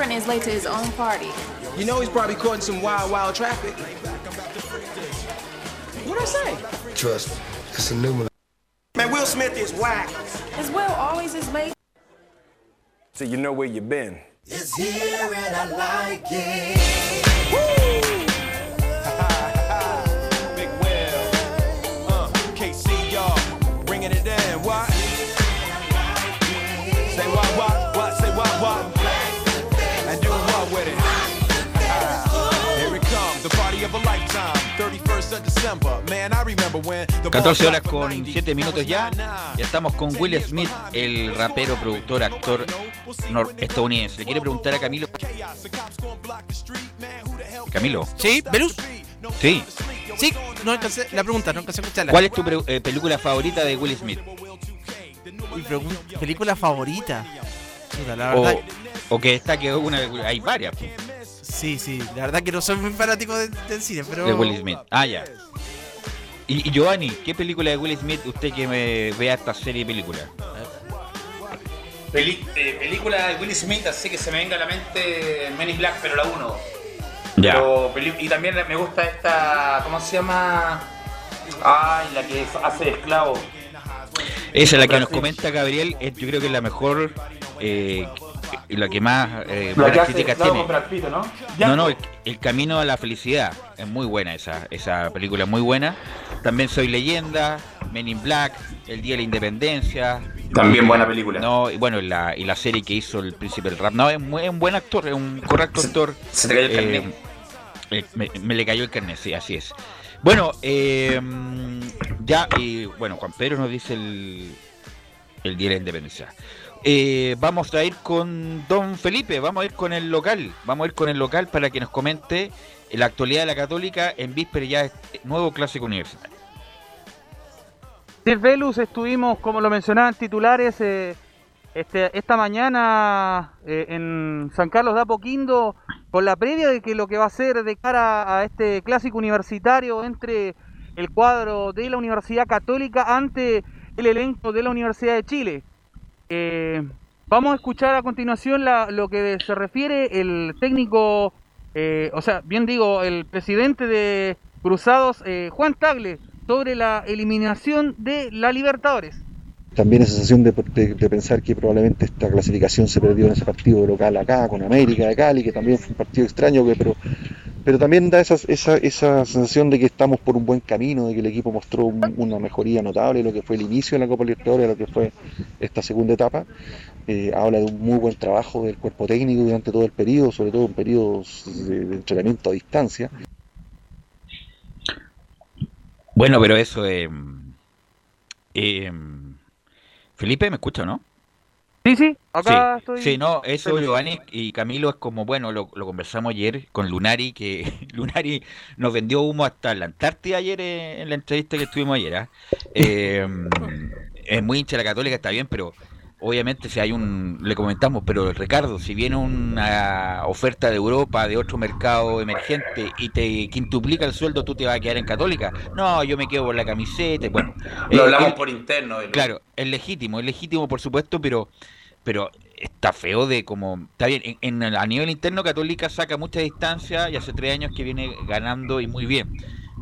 [SPEAKER 17] Believe your friend is late to his own party.
[SPEAKER 18] You know he's probably caught in some wild, wild traffic. What'd I say?
[SPEAKER 19] Trust me, it's a new one.
[SPEAKER 18] Man, Will Smith is whack.
[SPEAKER 17] Is Will always is late?
[SPEAKER 19] So you know where you've been.
[SPEAKER 20] It's here and I like it.
[SPEAKER 3] 14 horas con 7 minutos ya. Ya estamos con Will Smith, el rapero, productor, actor estadounidense. Le quiere preguntar a Camilo. Camilo.
[SPEAKER 10] Sí, Velus.
[SPEAKER 3] Sí.
[SPEAKER 10] Sí, no alcancé, la pregunta, no alcancé a escucharla.
[SPEAKER 3] ¿Cuál es tu eh, película favorita de Will Smith?
[SPEAKER 10] Pregun- película favorita? La
[SPEAKER 3] O,
[SPEAKER 10] verdad.
[SPEAKER 3] o que destaque una. Hay varias pues,
[SPEAKER 10] Sí, sí, la verdad que no soy muy fanático de- del cine, pero.
[SPEAKER 3] de Will Smith. Ah, ya. Y, y Giovanni, ¿qué película de Will Smith usted que me vea esta serie de películas?
[SPEAKER 9] Peli- eh, película de Will Smith, así que se me venga a la mente Men in Black, pero la 1.
[SPEAKER 3] Ya.
[SPEAKER 9] Pero y también me gusta esta, ¿cómo se llama? Ay, la que hace de esclavo.
[SPEAKER 3] Esa es la que nos comenta Gabriel, es- yo creo que es la mejor eh, y la que más eh,
[SPEAKER 9] que hace
[SPEAKER 3] críticas tiene.
[SPEAKER 9] Pitt, ¿no?
[SPEAKER 3] No, no, el, el camino a la felicidad. Es muy buena esa, esa película, muy buena. También Soy Leyenda, Men in Black, El Día de la Independencia.
[SPEAKER 9] También
[SPEAKER 3] Eh,
[SPEAKER 9] buena película.
[SPEAKER 3] No, y bueno, y la, y la serie que hizo el príncipe del rap. No, es, muy- es un buen actor, es un correcto actor.
[SPEAKER 9] se te cayó el carnet.
[SPEAKER 3] eh, me, me le cayó el carnet, sí, así es. Bueno, eh, ya, y bueno, Juan Pedro nos dice el, el Día de la Independencia. Eh, vamos a ir con Don Felipe, vamos a ir con el local, vamos a ir con el local para que nos comente la actualidad de la Católica en víspera ya este nuevo clásico universitario.
[SPEAKER 5] Velus, estuvimos, como lo mencionaban titulares, eh, este, esta mañana eh, en San Carlos de Apoquindo, con la previa de que lo que va a ser de cara a este clásico universitario entre el cuadro de la Universidad Católica ante el elenco de la Universidad de Chile. Eh, vamos a escuchar a continuación la- lo que se refiere el técnico, eh, o sea, bien digo, el presidente de Cruzados, eh, Juan Tagle, sobre la eliminación de la Libertadores.
[SPEAKER 21] También esa sensación de, de- de pensar que probablemente esta clasificación se perdió en ese partido local acá, con América de Cali, que también fue un partido extraño, pero, pero también da esa, esa, esa sensación de que estamos por un buen camino, de que el equipo mostró un- una mejoría notable, lo que fue el inicio de la Copa Libertadores, lo que fue esta segunda etapa. Eh, habla de un muy buen trabajo del cuerpo técnico durante todo el periodo, sobre todo en periodos de, de entrenamiento a distancia.
[SPEAKER 3] Bueno, pero eso eh, eh, Felipe, ¿me escucha no?
[SPEAKER 5] Sí, sí, acá
[SPEAKER 3] sí,
[SPEAKER 5] estoy.
[SPEAKER 3] Sí, no, eso Giovanni y Camilo es como, bueno, lo, lo conversamos ayer con Lunari, que Lunari nos vendió humo hasta la Antártida ayer eh, en la entrevista que estuvimos ayer. ¿ah? Eh, es muy hincha de la católica, está bien, pero obviamente si hay un, le comentamos, pero Ricardo, si viene una oferta de Europa, de otro mercado emergente y te quintuplica el sueldo, tú te vas a quedar en católica. No, yo me quedo por la camiseta. Bueno,
[SPEAKER 9] Lo
[SPEAKER 3] eh,
[SPEAKER 9] hablamos por interno. lo-
[SPEAKER 3] Claro, es legítimo, es legítimo por supuesto, pero pero está feo de como está bien en, en- a nivel interno Católica saca mucha distancia y hace tres años que viene ganando y muy bien.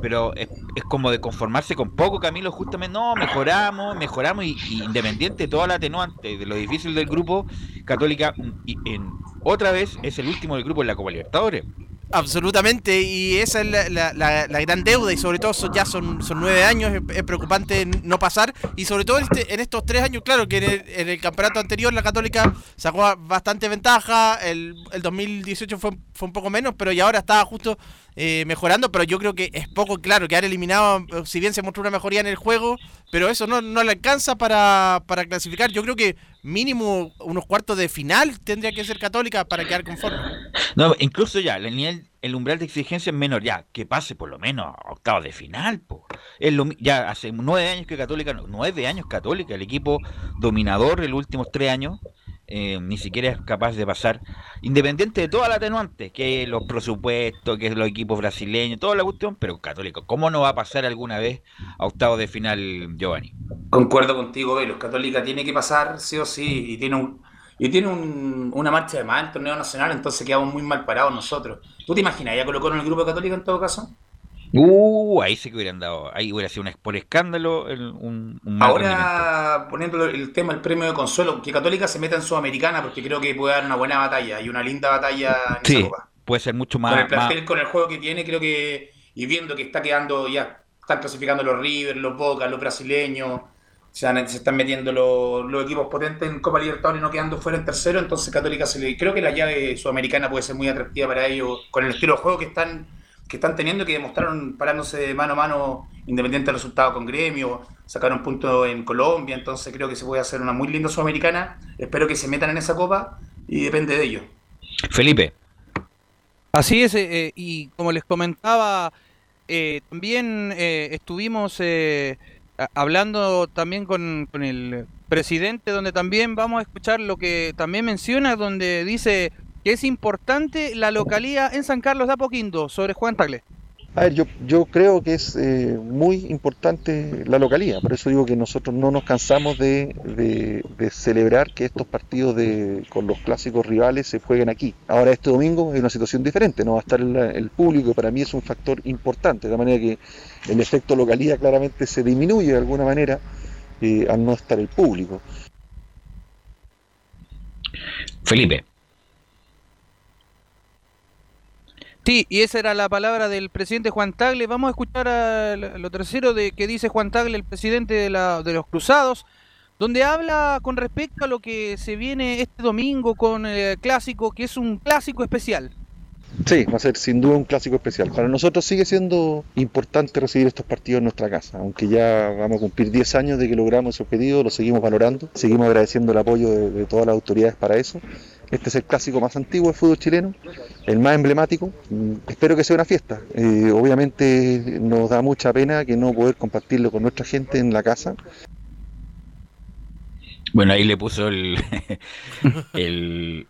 [SPEAKER 3] Pero es, como de conformarse con poco, Camilo, justamente, no, mejoramos, mejoramos y, independiente de toda la atenuante de lo difícil del grupo, Católica y en, otra vez es el último del grupo en la Copa Libertadores.
[SPEAKER 10] Absolutamente, y esa es la, la- la- la gran deuda, y sobre todo son- ya son, son nueve años, es, preocupante no pasar, y sobre todo este- en estos tres años, claro, que en el, en el campeonato anterior la Católica sacó bastante ventaja, el, el 2018 fue, fue un poco menos, pero y ahora está justo eh, mejorando, pero yo creo que es poco claro, quedar eliminado, si bien se mostró una mejoría en el juego, pero eso no, no le alcanza para, para clasificar, yo creo que mínimo unos cuartos de final tendría que ser Católica para quedar conforme.
[SPEAKER 3] No, incluso ya, el nivel, el umbral de exigencia es menor, ya, que pase por lo menos a octavos de final, po. Es lo ya hace nueve años que Católica, nueve años Católica, el equipo dominador en los últimos tres años, eh, ni siquiera es capaz de pasar, independiente de toda la atenuante, que los presupuestos, que los equipos brasileños, toda la cuestión, pero Católico, ¿cómo no va a pasar alguna vez a octavos de final, Giovanni?
[SPEAKER 9] Concuerdo contigo, Velos. Católica tiene que pasar, sí o sí, y tiene un y tiene un- una marcha de más en torneo nacional, entonces quedamos muy mal parados nosotros. ¿Tú te imaginas? ¿Ya colocó en el grupo Católica en todo caso?
[SPEAKER 3] Uh, ahí sí que hubieran dado, ahí hubiera sido un, por escándalo el- un, un mal rendimiento.
[SPEAKER 9] Ahora, poniendo el tema, el premio de consuelo, que Católica se meta en Sudamericana, porque creo que puede dar una buena batalla y una linda batalla en esa
[SPEAKER 3] Sí,
[SPEAKER 9] copa.
[SPEAKER 3] puede ser mucho
[SPEAKER 9] Con el
[SPEAKER 3] más, más,
[SPEAKER 9] plantel, con el juego que tiene, creo que, y viendo que está quedando, ya están clasificando los River, los Boca, los brasileños, se, han- se están metiendo los, los equipos potentes en Copa Libertadores y no quedando fuera en tercero, entonces Católica se le... Creo que la llave sudamericana puede ser muy atractiva para ellos, con el estilo de juego que están que están teniendo, que demostraron parándose de mano a mano, independiente del resultado con Gremio, sacaron puntos en Colombia, entonces creo que se puede hacer una muy linda sudamericana, espero que se metan en esa copa y depende de ellos.
[SPEAKER 3] Felipe.
[SPEAKER 5] Así es, eh, eh, y como les comentaba, eh, también eh, estuvimos eh, hablando también con, con el presidente, donde también vamos a escuchar lo que también menciona, donde dice que es importante la localía en San Carlos de Apoquindo sobre Juan Tagle.
[SPEAKER 21] A ver, yo, yo creo que es eh, muy importante la localía, por eso digo que nosotros no nos cansamos de, de- de celebrar que estos partidos de, con los clásicos rivales se jueguen aquí. Ahora este domingo es una situación diferente, no va a estar el, el público, para mí es un factor importante, de manera que el efecto localía claramente se disminuye de alguna manera eh, al no estar el público.
[SPEAKER 3] Felipe.
[SPEAKER 5] Sí, y esa era la palabra del presidente Juan Tagle. Vamos a escuchar a lo tercero de que dice Juan Tagle, el presidente de, la- de los Cruzados, donde habla con respecto a lo que se viene este domingo con el clásico, que es un clásico especial.
[SPEAKER 21] Sí, va a ser sin duda un clásico especial. Para nosotros sigue siendo importante recibir estos partidos en nuestra casa, aunque ya vamos a cumplir 10 años de que logramos ese objetivo, lo seguimos valorando, seguimos agradeciendo el apoyo de, de todas las autoridades para eso. Este es el clásico más antiguo del fútbol chileno, el más emblemático. Mm, Espero que sea una fiesta. Eh, obviamente nos da mucha pena que no poder compartirlo con nuestra gente en la casa,
[SPEAKER 3] Bueno, ahí le puso el, el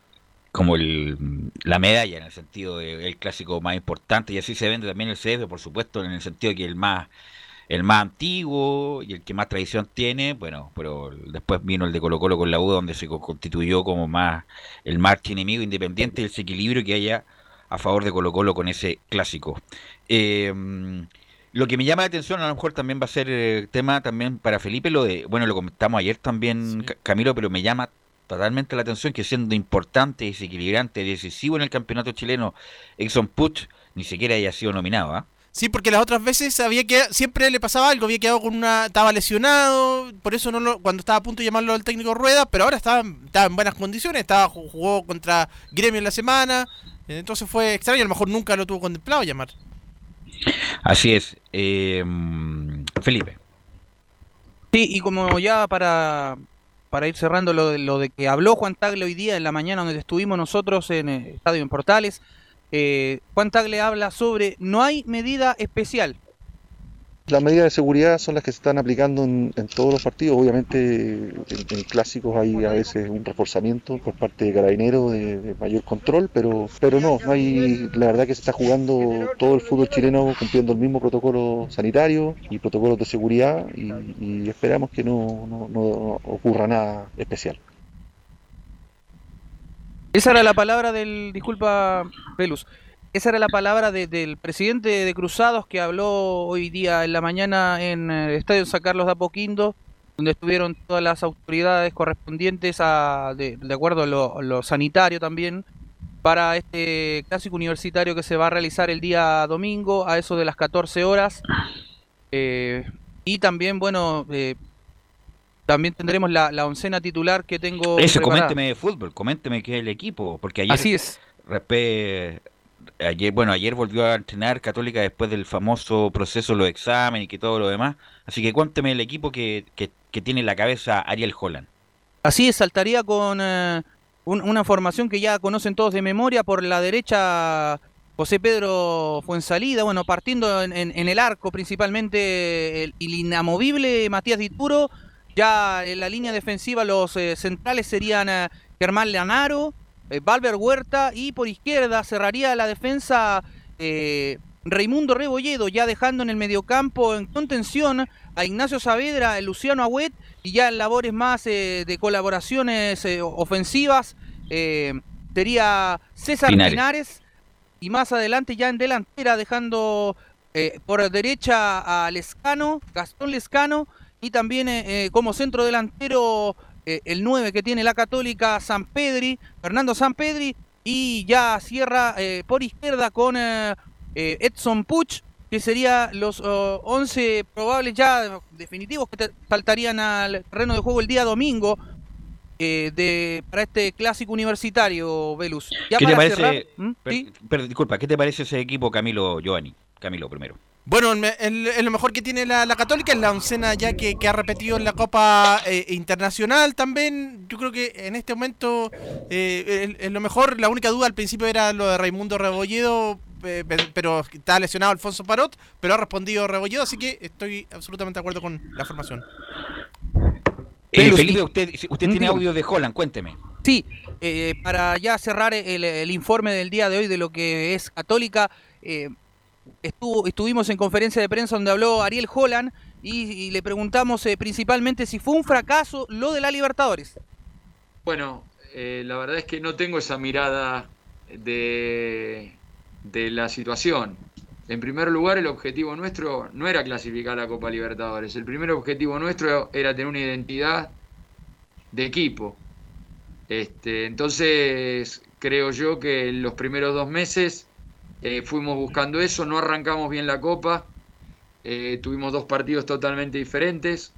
[SPEAKER 3] como el, la medalla en el sentido del clásico más importante y así se vende también el CF, por supuesto, en el sentido que el más el más antiguo y el que más tradición tiene, bueno, pero después vino el de Colo Colo con la U donde se co- constituyó como más el más enemigo independiente y el equilibrio que haya a favor de Colo Colo con ese clásico. Eh, lo que me llama la atención, a lo mejor también va a ser eh, tema también para Felipe, lo de, bueno, lo comentamos ayer también, Ca- Camilo, pero me llama totalmente la atención que siendo importante, desequilibrante, decisivo en el campeonato chileno, Exxon Puch ni siquiera haya sido nominado, ¿ah?
[SPEAKER 10] Sí, porque las otras veces había que siempre le pasaba algo, había quedado con una estaba lesionado, por eso no lo, cuando estaba a punto de llamarlo al técnico Rueda, pero ahora estaba, estaba en buenas condiciones, estaba ju- jugó contra Gremio en la semana, entonces fue extraño, a lo mejor nunca lo tuvo contemplado llamar.
[SPEAKER 3] Así es. eh, Felipe.
[SPEAKER 5] Sí, y como ya para, para ir cerrando lo de, lo de que habló Juan Tagle hoy día en la mañana donde estuvimos nosotros en el Estadio en Portales, eh, Juan Tagle habla sobre no hay medida especial.
[SPEAKER 21] Las medidas de seguridad son las que se están aplicando en, todos los partidos. Obviamente en, en clásicos hay a veces un reforzamiento por parte de carabineros de, de mayor control, pero, pero no, no hay, la verdad que se está jugando todo el fútbol chileno cumpliendo el mismo protocolo sanitario y protocolos de seguridad y, y esperamos que no, no- no ocurra nada especial.
[SPEAKER 5] Esa era la palabra del, disculpa, Velus, esa era la palabra de- del presidente de Cruzados que habló hoy día en la mañana en el Estadio San Carlos de Apoquindo, donde estuvieron todas las autoridades correspondientes a, de, acuerdo a lo, lo sanitario también, para este clásico universitario que se va a realizar el día domingo a eso de las 14 horas. Eh, y también, bueno, eh, también tendremos la, la oncena titular que tengo.
[SPEAKER 3] Eso,
[SPEAKER 5] preparada.
[SPEAKER 3] coménteme de fútbol, coménteme qué es el equipo, porque ayer...
[SPEAKER 5] Así es.
[SPEAKER 3] respe- ayer, bueno, ayer volvió a entrenar Católica después del famoso proceso, los exámenes y que todo lo demás. Así que cuénteme el equipo que, que, que tiene en la cabeza Ariel Holland.
[SPEAKER 5] Así es, saltaría con eh, un- una formación que ya conocen todos de memoria. Por la derecha, José Pedro Fuensalida, bueno, partiendo en, en- en el arco principalmente el, el inamovible Matías Dituro. Ya en la línea defensiva los eh, centrales serían eh, Germán Lanaro, eh, Valver Huerta y por izquierda cerraría la defensa eh, Raimundo Rebolledo, ya dejando en el mediocampo en contención a Ignacio Saavedra, Luciano Agüet y ya en labores más de colaboraciones ofensivas sería César
[SPEAKER 3] Pinares.
[SPEAKER 5] Pinares. y más adelante ya en delantera dejando por derecha a Lescano, Gastón Lescano y también eh, eh, como centro delantero eh, el 9 que tiene la Católica San Pedri, Fernando San Pedri y ya cierra eh, por izquierda con eh, Edson Puch que sería los oh, 11 probables ya definitivos que te- saltarían al terreno de juego el día domingo eh, de, para este clásico universitario, Velus.
[SPEAKER 3] ¿Qué te parece?
[SPEAKER 5] cerrar- ¿Mm?
[SPEAKER 3] per-
[SPEAKER 5] ¿Sí?
[SPEAKER 3] per- disculpa, ¿qué te parece ese equipo, Camilo Giovanni? Camilo primero.
[SPEAKER 10] Bueno, el, lo mejor que tiene la, la Católica es la oncena ya que, que ha repetido en la Copa eh, Internacional también. Yo creo que en este momento eh, el- lo mejor, la única duda al principio era lo de Raimundo Rebolledo, eh, pe- pero está lesionado Alfonso Parot, pero ha respondido Rebolledo, así que estoy absolutamente de acuerdo con la formación.
[SPEAKER 3] Eh, Felipe, usted, usted tiene audio de Holland, cuénteme.
[SPEAKER 5] Sí, eh, para ya cerrar el, el informe del día de hoy de lo que es Católica, eh, estuvimos en conferencia de prensa donde habló Ariel Holland y, y le preguntamos eh, principalmente si fue un fracaso lo de la Libertadores.
[SPEAKER 22] Bueno, eh, la verdad es que no tengo esa mirada de, de la situación. En primer lugar, el objetivo nuestro no era clasificar a la Copa Libertadores. El primer objetivo nuestro era tener una identidad de equipo. Este, entonces, creo yo que en los primeros dos meses eh, fuimos buscando eso, no arrancamos bien la Copa, eh, tuvimos dos partidos totalmente diferentes.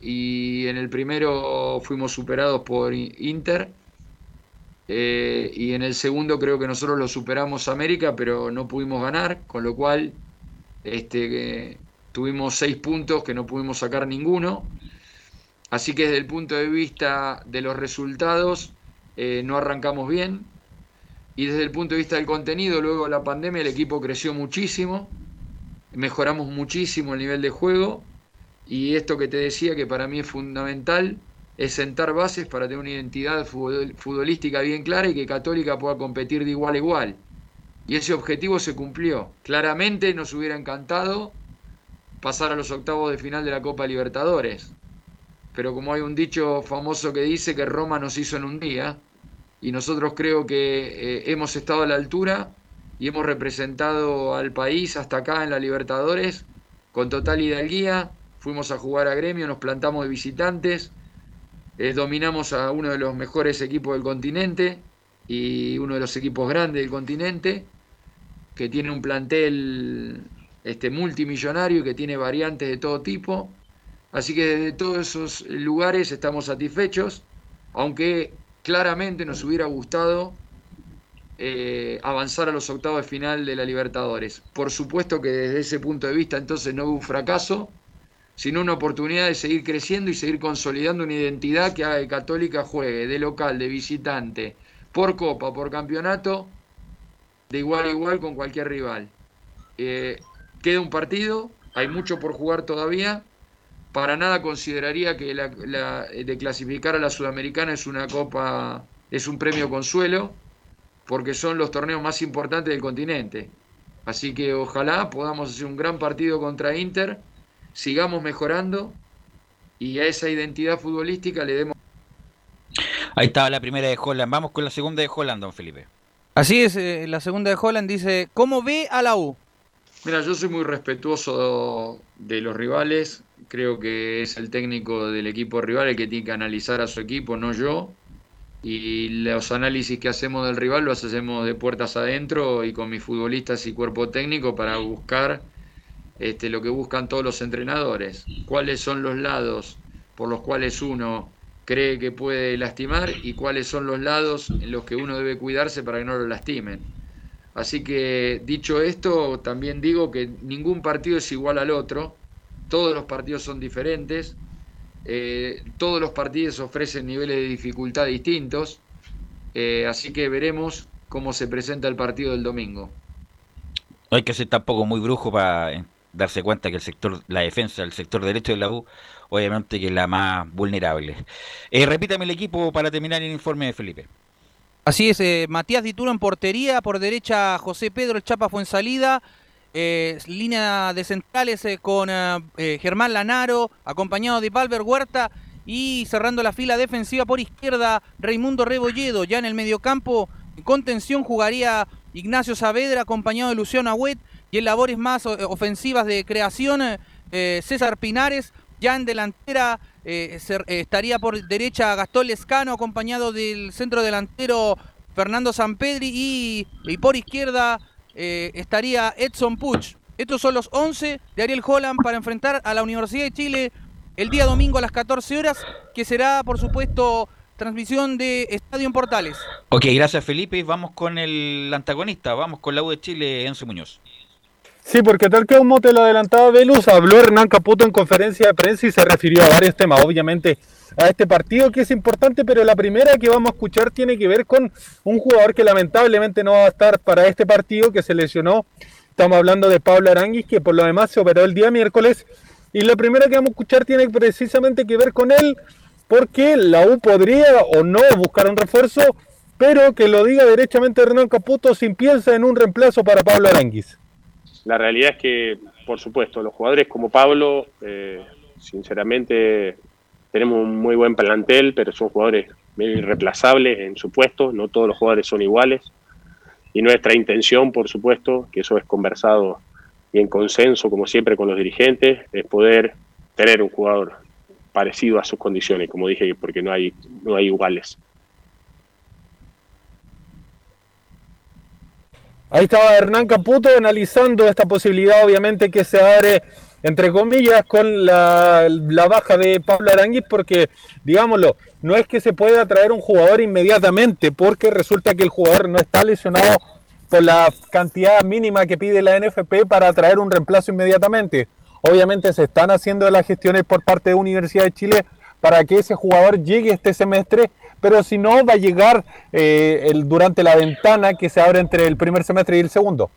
[SPEAKER 22] Y en el primero fuimos superados por Inter. Eh, y en el segundo creo que nosotros lo superamos América pero no pudimos ganar. Con lo cual este, tuvimos seis puntos que no pudimos sacar ninguno. Así que desde el punto de vista de los resultados no arrancamos bien y desde el punto de vista del contenido luego de la pandemia el equipo creció muchísimo mejoramos muchísimo el nivel de juego y esto que te decía que para mí es fundamental es sentar bases para tener una identidad futbol- futbolística bien clara y que Católica pueda competir de igual a igual. Y ese objetivo se cumplió. Claramente nos hubiera encantado pasar a los octavos de final de la Copa Libertadores. Pero como hay un dicho famoso que dice que Roma nos hizo en un día, y nosotros creo que eh, hemos estado a la altura y hemos representado al país hasta acá en la Libertadores con total hidalguía. Fuimos a jugar a gremio, nos plantamos de visitantes, eh, dominamos a uno de los mejores equipos del continente y uno de los equipos grandes del continente, que tiene un plantel este, multimillonario y que tiene variantes de todo tipo. Así que desde todos esos lugares estamos satisfechos, aunque claramente nos hubiera gustado eh, avanzar a los octavos de final de la Libertadores. Por supuesto que desde ese punto de vista entonces no hubo un fracaso, sino una oportunidad de seguir creciendo y seguir consolidando una identidad que haga que Católica juegue de local, de visitante, por copa, por campeonato, de igual a igual con cualquier rival. Eh, queda un partido, hay mucho por jugar todavía. Para nada consideraría que la, la- de clasificar a la Sudamericana es una copa, es un premio consuelo, porque son los torneos más importantes del continente. Así que ojalá podamos hacer un gran partido contra Inter, sigamos mejorando y a esa identidad futbolística le demos
[SPEAKER 3] Ahí estaba la primera de Holland. Vamos con la segunda de Holland, don Felipe.
[SPEAKER 5] Así es, eh, la segunda de Holland dice, ¿cómo ve a la U?
[SPEAKER 22] Mira, yo soy muy respetuoso de los rivales. Creo que es el técnico del equipo rival el que tiene que analizar a su equipo, no yo. y los análisis que hacemos del rival los hacemos de puertas adentro y con mis futbolistas y cuerpo técnico para buscar este, lo que buscan todos los entrenadores, cuáles son los lados por los cuales uno cree que puede lastimar y cuáles son los lados en los que uno debe cuidarse para que no lo lastimen. Así que dicho esto, también digo que ningún partido es igual al otro, todos los partidos son diferentes, eh, todos los partidos ofrecen niveles de dificultad distintos, eh, así que veremos cómo se presenta el partido del domingo.
[SPEAKER 3] No hay que ser tampoco muy brujo para eh, darse cuenta que el sector, la defensa, el sector derecho de la U, obviamente que es la más vulnerable. Eh, repítame el equipo para terminar el informe de Felipe.
[SPEAKER 5] Así es, eh, Matías Dituro en portería, por derecha José Pedro El Chapa fue en salida, eh, línea de centrales eh, con eh, Germán Lanaro, acompañado de Valver Huerta y cerrando la fila defensiva por izquierda Raimundo Rebolledo. Ya en el mediocampo, en contención jugaría Ignacio Saavedra, acompañado de Luciano Agüet y en labores más ofensivas de creación César Pinares. Ya en delantera estaría por derecha Gastón Lescano, acompañado del centro delantero Fernando Sampedri y por izquierda eh, estaría Edson Puch. Estos son los 11 de Ariel Holland para enfrentar a la Universidad de Chile el día domingo a las 14 horas, que será, por supuesto, transmisión de Estadio en Portales.
[SPEAKER 3] Ok, gracias Felipe. Vamos con el antagonista, vamos con la U de Chile, Enzo Muñoz.
[SPEAKER 6] Sí, porque tal que como te lo adelantaba Velus, habló Hernán Caputo en conferencia de prensa y se refirió a varios temas, obviamente a este partido que es importante, pero la primera que vamos a escuchar tiene que ver con un jugador que lamentablemente no va a estar para este partido, que se lesionó. Estamos hablando de Pablo Aranguis, que por lo demás se operó el día miércoles. Y la primera que vamos a escuchar tiene precisamente que ver con él, porque la U podría o no buscar un refuerzo, pero que lo diga derechamente Hernán Caputo sin piensa en un reemplazo para Pablo Aranguis.
[SPEAKER 23] La realidad es que, por supuesto, los jugadores como Pablo, eh, sinceramente, tenemos un muy buen plantel, pero son jugadores medio irreemplazables en su puesto, no todos los jugadores son iguales. Y nuestra intención, por supuesto, que eso es conversado y en consenso, como siempre, con los dirigentes, es poder tener un jugador parecido a sus condiciones, como dije, porque no hay, no hay iguales.
[SPEAKER 6] Ahí estaba Hernán Caputo analizando esta posibilidad, obviamente, que se abre, entre comillas, con la, baja de Pablo Aranguis, porque, digámoslo, no es que se pueda traer un jugador inmediatamente, porque resulta que el jugador no está lesionado por la cantidad mínima que pide la NFP para traer un reemplazo inmediatamente. Obviamente se están haciendo las gestiones por parte de Universidad de Chile para que ese jugador llegue este semestre, pero si no va a llegar eh, el, durante la ventana que se abre entre el primer semestre y el segundo.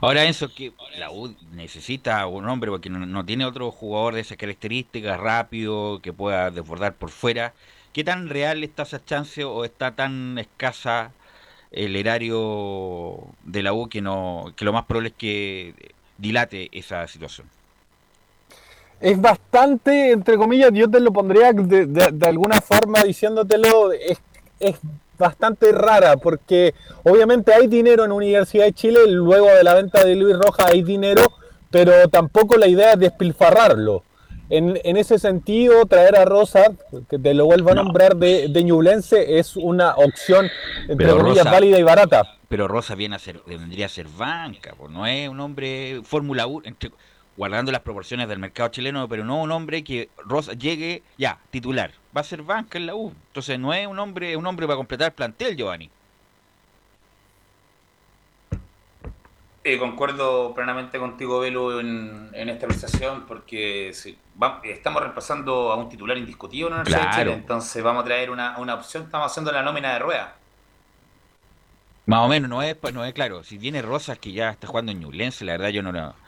[SPEAKER 3] Ahora Enzo, que la U necesita un hombre porque no, no tiene otro jugador de esas características, rápido, que pueda desbordar por fuera. ¿Qué tan real está esa chance o está tan escasa el erario de la U que no que lo más probable es que dilate esa situación?
[SPEAKER 6] Es bastante, entre comillas, yo te lo pondría de, de- de alguna forma diciéndotelo, es, es bastante rara, porque obviamente hay dinero en Universidad de Chile, luego de la venta de Luis Rojas hay dinero, pero tampoco la idea es despilfarrarlo. En, en ese sentido, traer a Rosa, que te lo vuelvo a nombrar, de, de Ñublense, es una opción, entre
[SPEAKER 3] Pero
[SPEAKER 6] comillas,
[SPEAKER 3] Rosa-
[SPEAKER 6] válida y barata.
[SPEAKER 3] Pero Rosa viene a ser, vendría a ser banca, no es un hombre Fórmula 1, entre- guardando las proporciones del mercado chileno, pero no un hombre que Rosa llegue ya, titular. Va a ser banca en la U. Entonces no es un hombre, un hombre para completar el plantel, Giovanni.
[SPEAKER 9] Eh, concuerdo plenamente contigo, Velo, en, en esta apreciación, porque va- estamos reemplazando a un titular indiscutido en la Universidad de
[SPEAKER 3] Claro.
[SPEAKER 9] Chile, entonces vamos a traer una, una opción, estamos haciendo la nómina de rueda.
[SPEAKER 3] Más o menos, no es, pues, no es claro. Si viene Rosas que ya está jugando en Ñublense, la verdad yo no, no,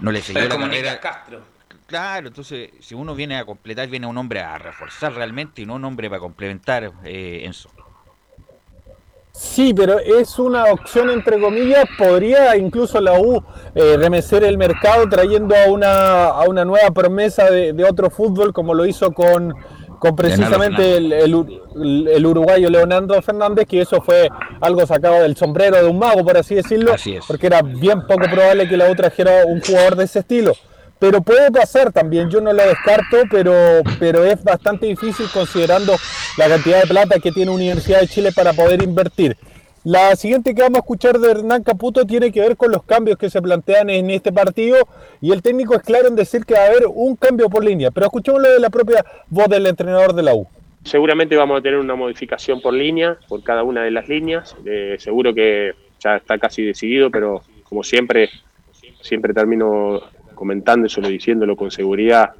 [SPEAKER 3] no le
[SPEAKER 9] Es
[SPEAKER 3] la
[SPEAKER 9] como
[SPEAKER 3] carrera.
[SPEAKER 9] Castro.
[SPEAKER 3] Claro, entonces si uno viene a completar, viene un hombre a reforzar realmente y no un hombre para complementar eh, Enzo.
[SPEAKER 6] Sí, pero es una opción entre comillas. Podría incluso la U eh, remecer el mercado trayendo a una, a una nueva promesa de, de otro fútbol, como lo hizo con, con precisamente el, el ur- el uruguayo Leonardo Fernández, que eso fue algo sacado del sombrero de un mago, por así decirlo, porque era bien poco probable que la U trajera un jugador de ese estilo. pero puede pasar también, yo no lo descarto, pero, pero es bastante difícil considerando la cantidad de plata que tiene Universidad de Chile para poder invertir. La siguiente que vamos a escuchar de Hernán Caputo tiene que ver con los cambios que se plantean en este partido y el técnico es claro en decir que va a haber un cambio por línea, pero escuchémoslo de la propia voz del entrenador de la U.
[SPEAKER 23] Seguramente vamos a tener una modificación por línea, por cada una de las líneas. Eh, seguro que ya está casi decidido, pero como siempre, siempre termino comentándolo, diciéndolo con seguridad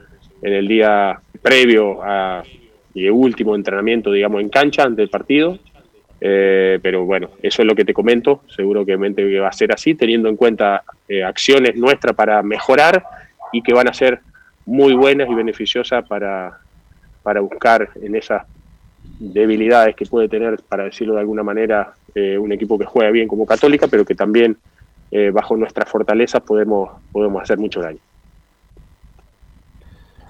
[SPEAKER 23] en el día previo a, y último entrenamiento, digamos, en cancha ante el partido. Eh, pero bueno, eso es lo que te comento, seguro que va a ser así, teniendo en cuenta eh, acciones nuestras para mejorar y que van a ser muy buenas y beneficiosas para, para buscar en esas debilidades que puede tener, para decirlo de alguna manera, eh, un equipo que juega bien como Católica, pero que también bajo nuestras fortalezas podemos, podemos hacer mucho daño.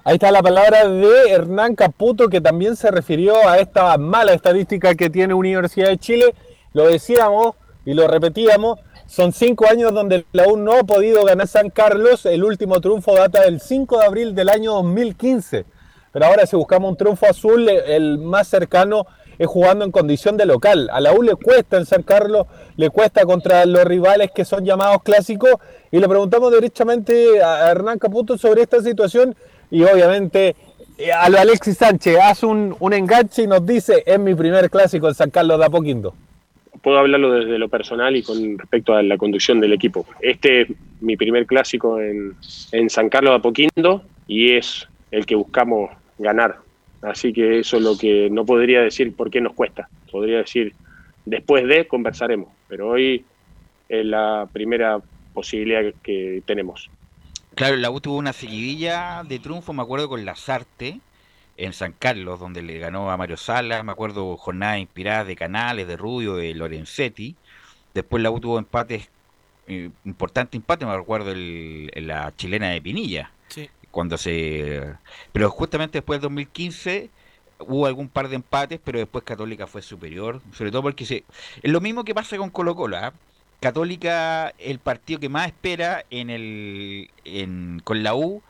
[SPEAKER 6] Ahí está la palabra de Hernán Caputo, que también se refirió a esta mala estadística que tiene Universidad de Chile. Lo decíamos y lo repetíamos, son cinco años donde la U no ha podido ganar San Carlos. El último triunfo data del 5 de abril del año 2015. Pero ahora si buscamos un triunfo azul, el más cercano es jugando en condición de local. A la U le cuesta en San Carlos, le cuesta contra los rivales que son llamados clásicos. Y le preguntamos directamente a Hernán Caputo sobre esta situación y obviamente eh, a lo Alexis Sánchez hace un, un, enganche y nos dice, es mi primer clásico en San Carlos de Apoquindo.
[SPEAKER 23] Puedo hablarlo desde lo personal y con respecto a la conducción del equipo. Este es mi primer clásico en, en San Carlos de Apoquindo y es el que buscamos ganar. Así que eso es lo que no podría decir por qué nos cuesta. Podría decir, después de conversaremos, pero hoy es la primera posibilidad que tenemos.
[SPEAKER 3] Claro, la U tuvo una seguidilla de triunfo, me acuerdo, con Lazarte en San Carlos, donde le ganó a Mario Salas, me acuerdo jornadas inspiradas de Canales, de Rubio, de Lorenzetti. Después la U tuvo empates, eh, importante empate, me acuerdo, el, en la chilena de Pinilla.
[SPEAKER 10] Sí.
[SPEAKER 3] Cuando se... Pero justamente después del 2015 hubo algún par de empates, pero después Católica fue superior, sobre todo porque se... Es lo mismo que pasa con Colo Colo, ¿ah? Católica, el partido que más espera en el, en, con la U,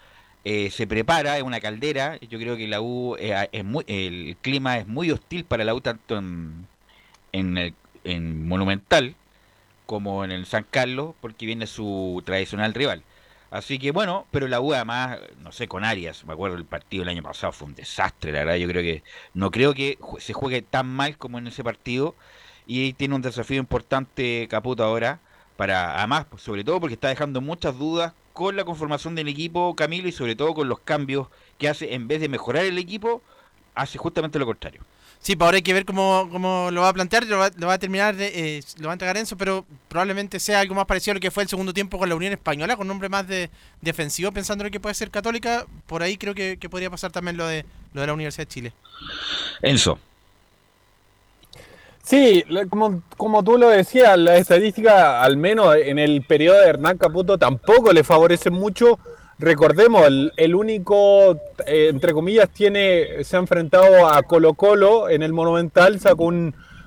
[SPEAKER 3] eh, se prepara, es una caldera. Yo creo que la U eh, el clima es muy hostil para la U, tanto en, en Monumental como en el San Carlos, porque viene su tradicional rival. Así que bueno, pero la U además, no sé, con Arias, me acuerdo el partido el año pasado fue un desastre, la verdad, yo creo que no creo que se juegue tan mal como en ese partido y tiene un desafío importante Caputo ahora, para además, pues, sobre todo porque está dejando muchas dudas con la conformación del equipo Camilo y sobre todo con los cambios que hace en vez de mejorar el equipo, hace justamente lo contrario.
[SPEAKER 10] Sí, pues ahora hay que ver cómo, cómo lo va a plantear, lo va, lo va a terminar, eh, lo va a entregar Enzo, pero probablemente sea algo más parecido a lo que fue el segundo tiempo con la Unión Española, con nombre más de defensivo, pensando en que puede ser católica. Por ahí creo que, que podría pasar también lo de, lo de la Universidad de Chile.
[SPEAKER 3] Enzo.
[SPEAKER 6] Sí, como, como tú lo decías, la estadística, al menos en el periodo de Hernán Caputo, tampoco le favorece mucho. Recordemos, el, único, eh, entre comillas, tiene, se ha enfrentado a Colo Colo en el Monumental, sacó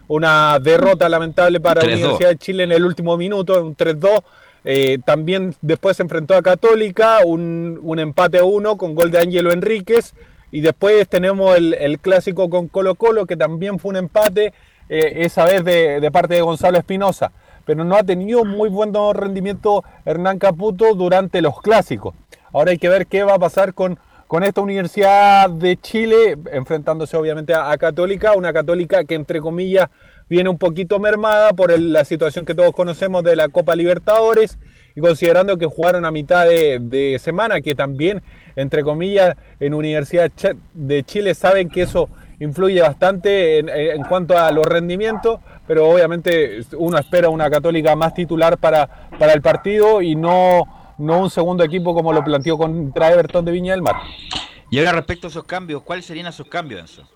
[SPEAKER 6] una derrota lamentable para la Universidad de Chile en el último minuto, un 3-2. Eh, también después se enfrentó a Católica, un, un empate a uno con gol de Ángelo Enríquez. Y después tenemos el, el clásico con Colo Colo, que también fue un empate eh, esa vez de, parte de Gonzalo Espinosa, pero no ha tenido muy buen rendimiento Hernán Caputo durante los clásicos. Ahora hay que ver qué va a pasar con, con esta Universidad de Chile, enfrentándose obviamente a, Católica, una Católica que entre comillas viene un poquito mermada por la situación que todos conocemos de la Copa Libertadores y considerando que jugaron a mitad de, de semana, que también, entre comillas, en Universidad de Chile saben que eso influye bastante en, cuanto a los rendimientos, pero obviamente uno espera una católica más titular para, para el partido y no, no un segundo equipo como lo planteó contra Everton de Viña del Mar.
[SPEAKER 3] Y ahora respecto a esos cambios, ¿cuáles serían esos cambios, Enzo?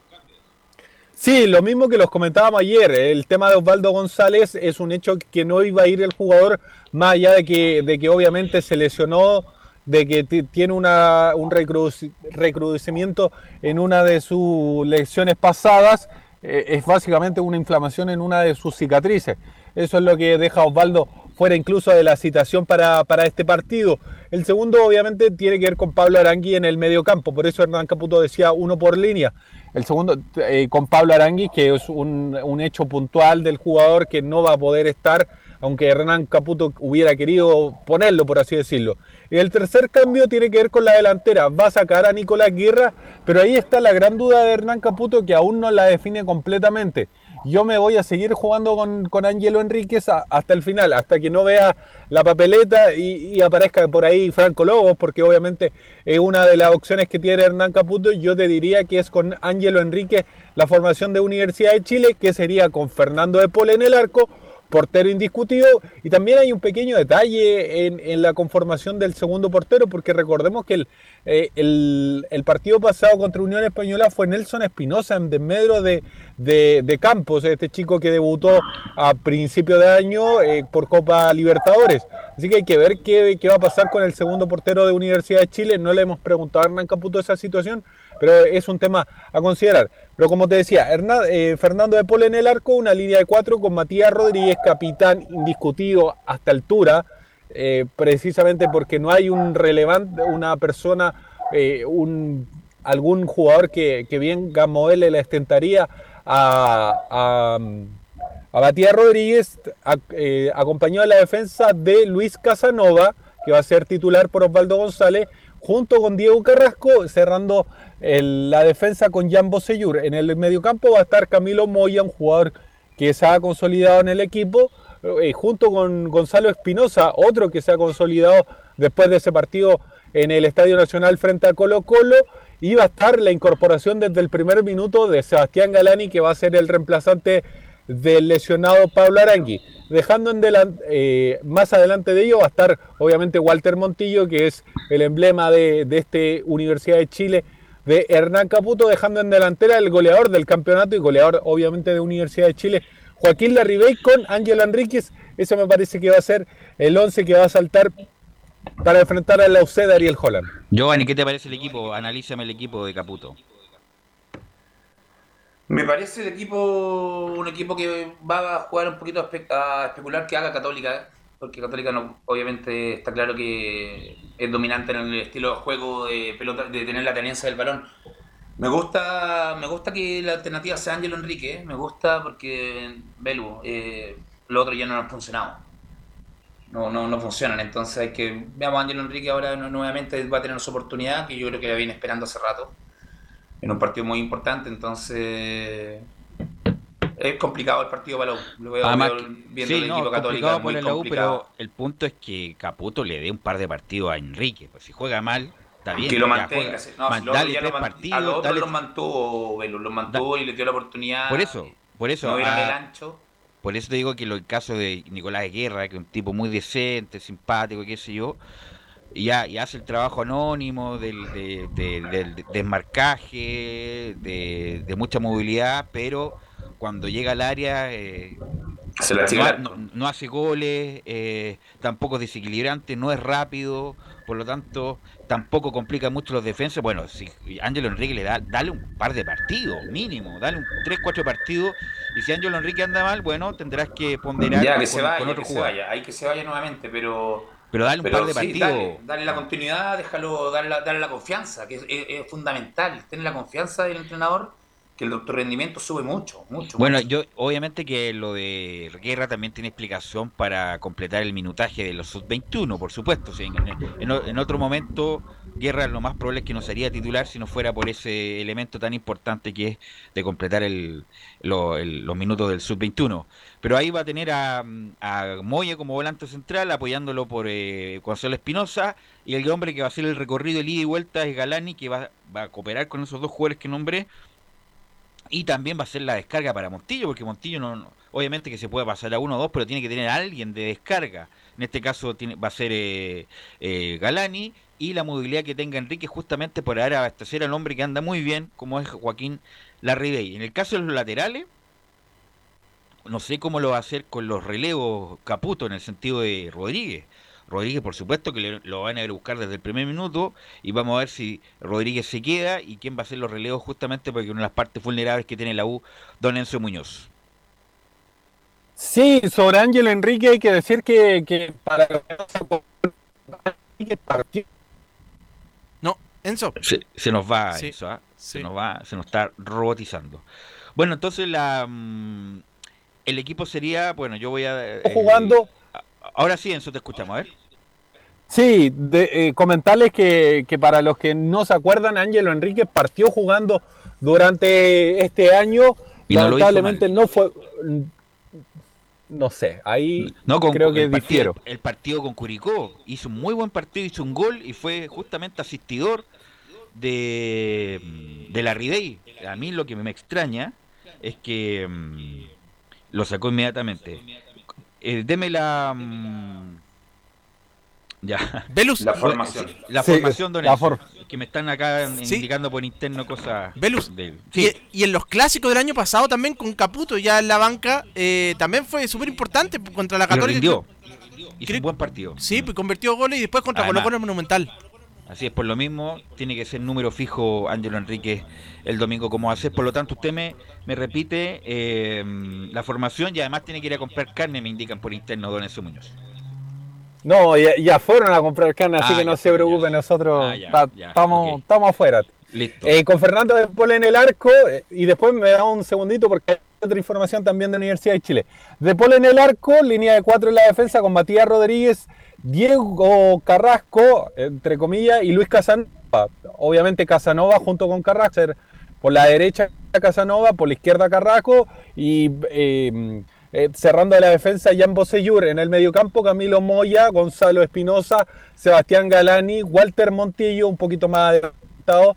[SPEAKER 6] Sí, lo mismo que los comentábamos ayer. El tema de Osvaldo González es un hecho que no iba a ir el jugador, más allá de que, de que obviamente se lesionó de que tiene una, un recrudecimiento en una de sus lecciones pasadas, eh, es básicamente una inflamación en una de sus cicatrices. Eso es lo que deja a Osvaldo fuera incluso de la citación para, para este partido. El segundo, obviamente, tiene que ver con Pablo Arangui en el medio campo. Por eso Hernán Caputo decía uno por línea. El segundo, eh, con Pablo Arangui, que es un, un hecho puntual del jugador que no va a poder estar, aunque Hernán Caputo hubiera querido ponerlo, por así decirlo. El tercer cambio tiene que ver con la delantera. Va a sacar a Nicolás Guerra, pero ahí está la gran duda de Hernán Caputo que aún no la define completamente. Yo me voy a seguir jugando con, con Angelo Enríquez hasta el final, hasta que no vea la papeleta y, aparezca por ahí Franco Lobos, porque obviamente es una de las opciones que tiene Hernán Caputo. Yo te diría que es con Ángelo Enríquez la formación de Universidad de Chile, que sería con Fernando de Pol en el arco, portero indiscutido. Y también hay un pequeño detalle en, la conformación del segundo portero, porque recordemos que el, eh, el, el partido pasado contra Unión Española fue Nelson Espinosa en desmedro de, de, de Campos, este chico que debutó a principio de año eh, por Copa Libertadores. Así que hay que ver qué, qué va a pasar con el segundo portero de Universidad de Chile. No le hemos preguntado a Hernán Caputo esa situación, pero es un tema a considerar. Pero como te decía, eh, Fernando de Pol en el arco, una línea de cuatro con Matías Rodríguez, capitán indiscutido hasta altura, eh, precisamente porque no hay un relevante, una persona, eh, un, algún jugador que, que bien Gamoele le estentaría a, a, a Matías Rodríguez, acompañado de la defensa de Luis Casanova, que va a ser titular por Osvaldo González, junto con Diego Carrasco, cerrando la defensa con Jan Bosellur. En el mediocampo va a estar Camilo Moya, un jugador que se ha consolidado en el equipo, eh, junto con Gonzalo Espinosa, otro que se ha consolidado después de ese partido en el Estadio Nacional frente a Colo Colo. Y va a estar la incorporación desde el primer minuto de Sebastián Galani, que va a ser el reemplazante del lesionado Pablo Arangui. Dejando en delan- eh, más adelante de ello va a estar obviamente Walter Montillo, que es el emblema de, de este Universidad de Chile de Hernán Caputo, dejando en delantera el goleador del campeonato y goleador obviamente de Universidad de Chile, Joaquín Larribey con Ángelo Enríquez. Ese me parece que va a ser el 11 que va a saltar para enfrentar a la UCD Ariel Holland.
[SPEAKER 3] Giovanni, ¿qué te parece el equipo? Analízame el equipo de Caputo.
[SPEAKER 9] Me parece el equipo un equipo que va a jugar un poquito a, espe- a especular que haga Católica, porque Católica no, obviamente está claro que es dominante en el estilo de juego de pelota, de tener la tenencia del balón. Me gusta, me gusta que la alternativa sea Ángelo Enrique, ¿eh? me gusta porque Belu, eh, lo otro ya no ha funcionado. No, no, no funcionan, entonces hay que veamos a Ángelo Enrique ahora nu- nuevamente va a tener su oportunidad, que yo creo que la viene esperando hace rato en un partido muy importante, entonces es complicado el partido para la U. Lo veo,
[SPEAKER 3] Además,
[SPEAKER 9] veo viendo
[SPEAKER 3] sí,
[SPEAKER 9] el
[SPEAKER 3] no,
[SPEAKER 9] equipo católico muy
[SPEAKER 3] la U,
[SPEAKER 9] complicado.
[SPEAKER 3] pero el punto es que Caputo le dé un par de partidos a Enrique. Pues si juega mal, está bien.
[SPEAKER 9] que lo mantenga. No,
[SPEAKER 3] Man-
[SPEAKER 9] si
[SPEAKER 3] dale
[SPEAKER 9] ya
[SPEAKER 3] tres
[SPEAKER 9] lo
[SPEAKER 3] partidos,
[SPEAKER 9] a los otros los mantuvo, Velo, los mantuvo y le dio la oportunidad.
[SPEAKER 3] Por eso, por eso.
[SPEAKER 9] No
[SPEAKER 3] ah,
[SPEAKER 9] el ancho.
[SPEAKER 3] Por eso te digo que lo- el caso de Nicolás Guerra, que es un tipo muy decente, simpático, qué sé yo, y hace el trabajo anónimo del, de- de- del desmarcaje, de, de mucha movilidad, pero cuando llega al área eh,
[SPEAKER 9] Se la
[SPEAKER 3] no, hace goles, eh, tampoco es desequilibrante, no es rápido, por lo tanto tampoco complica mucho los defensas. Bueno, si Ángelo Enrique le da, dale un par de partidos, mínimo, dale un 3, 4 partidos, y si Ángelo Enrique anda mal, bueno, tendrás que ponderar
[SPEAKER 9] Ya que
[SPEAKER 3] con,
[SPEAKER 9] se vaya,
[SPEAKER 3] con otro
[SPEAKER 9] que se
[SPEAKER 3] jugador.
[SPEAKER 9] vaya, hay que se vaya nuevamente, pero.
[SPEAKER 3] Pero dale un
[SPEAKER 9] pero
[SPEAKER 3] par de
[SPEAKER 9] sí,
[SPEAKER 3] partidos.
[SPEAKER 9] Dale, dale la continuidad, déjalo, dale la, dale la confianza, que es, es- es fundamental. Tener la confianza del entrenador, que el tu rendimiento sube mucho, mucho.
[SPEAKER 3] Bueno,
[SPEAKER 9] mucho.
[SPEAKER 3] yo obviamente que lo de Guerra también tiene explicación para completar el minutaje de los sub-21, por supuesto. Si en, en- en otro momento Guerra lo más probable es que no sería titular si no fuera por ese elemento tan importante que es de completar el, lo- el- los minutos del sub-21. Pero ahí va a tener a, a Moya como volante central, apoyándolo por eh, Gonzalo Espinosa, y el hombre que va a hacer el recorrido de ida y vuelta es Galani, que va, va a cooperar con esos dos jugadores que nombré. Y también va a ser la descarga para Montillo, porque Montillo no, obviamente que se puede pasar a uno o dos, pero tiene que tener a alguien de descarga. En este caso tiene, va a ser eh, eh, Galani y la movilidad que tenga Enrique justamente por ahora abastecer al hombre que anda muy bien, como es Joaquín Larribey. En el caso de los laterales, no sé cómo lo va a hacer con los relevos Caputo en el sentido de Rodríguez. Rodríguez, por supuesto, que le- lo van a ir a buscar desde el primer minuto y vamos a ver si Rodríguez se queda y quién va a hacer los relevos justamente porque una de las partes vulnerables que tiene la U, don Enzo Muñoz.
[SPEAKER 6] Sí, sobre Ángelo Enrique hay que decir que, que para no
[SPEAKER 10] Enzo.
[SPEAKER 3] Se, se nos va
[SPEAKER 10] Sí,
[SPEAKER 3] eso, ¿ah?
[SPEAKER 10] sí.
[SPEAKER 3] se nos va, se nos está robotizando. Bueno, entonces la mm, el equipo sería, bueno, yo voy a eh,
[SPEAKER 6] jugando.
[SPEAKER 3] Ahora sí, Enzo, te escuchamos, a ver.
[SPEAKER 6] Sí, de, eh, comentarles que, que para los que no se acuerdan, Ángelo Enrique partió jugando durante este año.
[SPEAKER 3] Y no
[SPEAKER 6] Lamentablemente no fue. No sé, ahí
[SPEAKER 3] No, con,
[SPEAKER 6] creo que
[SPEAKER 3] el partido,
[SPEAKER 6] difiero.
[SPEAKER 3] el partido con Curicó hizo un muy buen partido, hizo un gol y fue justamente asistidor de, de la Ridey. A mí lo que me extraña es que mm, lo sacó inmediatamente. Eh, deme la. mm, ya.
[SPEAKER 10] Velus.
[SPEAKER 9] La formación.
[SPEAKER 3] La
[SPEAKER 6] Sí,
[SPEAKER 3] formación, don
[SPEAKER 6] la for-
[SPEAKER 3] Que me están acá
[SPEAKER 10] Sí.
[SPEAKER 3] indicando por interno cosas.
[SPEAKER 10] Velus.
[SPEAKER 3] de-
[SPEAKER 10] Y,
[SPEAKER 3] Sí,
[SPEAKER 10] y en los clásicos del año pasado también con Caputo ya en la banca eh, también fue súper importante contra la
[SPEAKER 3] y
[SPEAKER 10] Católica.
[SPEAKER 3] rindió. Hizo un buen partido.
[SPEAKER 10] Sí, pues convirtió goles y después contra
[SPEAKER 3] Además.
[SPEAKER 10] Colo Colo en el Monumental.
[SPEAKER 3] Así es, por lo mismo, tiene que ser número fijo Ángelo Enrique el domingo como hace. Por lo tanto, usted me, me repite eh, la formación y además tiene que ir a comprar carne, me indican por interno, don Enzo Muñoz.
[SPEAKER 6] No, ya, ya fueron a comprar carne, así
[SPEAKER 3] Ah,
[SPEAKER 6] que no se preocupen, nosotros
[SPEAKER 3] Ah, ya,
[SPEAKER 6] ta-
[SPEAKER 3] ya,
[SPEAKER 6] estamos, afuera.
[SPEAKER 3] Listo.
[SPEAKER 6] Eh, con Fernando de Paul en el arco, eh, y después me da un segundito porque hay otra información también de la Universidad de Chile. De Paul en el arco, línea de cuatro en la defensa con Matías Rodríguez, Diego Carrasco, entre comillas, y Luis Casanova. Obviamente Casanova junto con Carrasco, por la derecha Casanova, por la izquierda Carrasco, y eh, eh, cerrando de la defensa Jan Bosellur. En el mediocampo Camilo Moya, Gonzalo Espinosa, Sebastián Galani, Walter Montillo, un poquito más adelantado,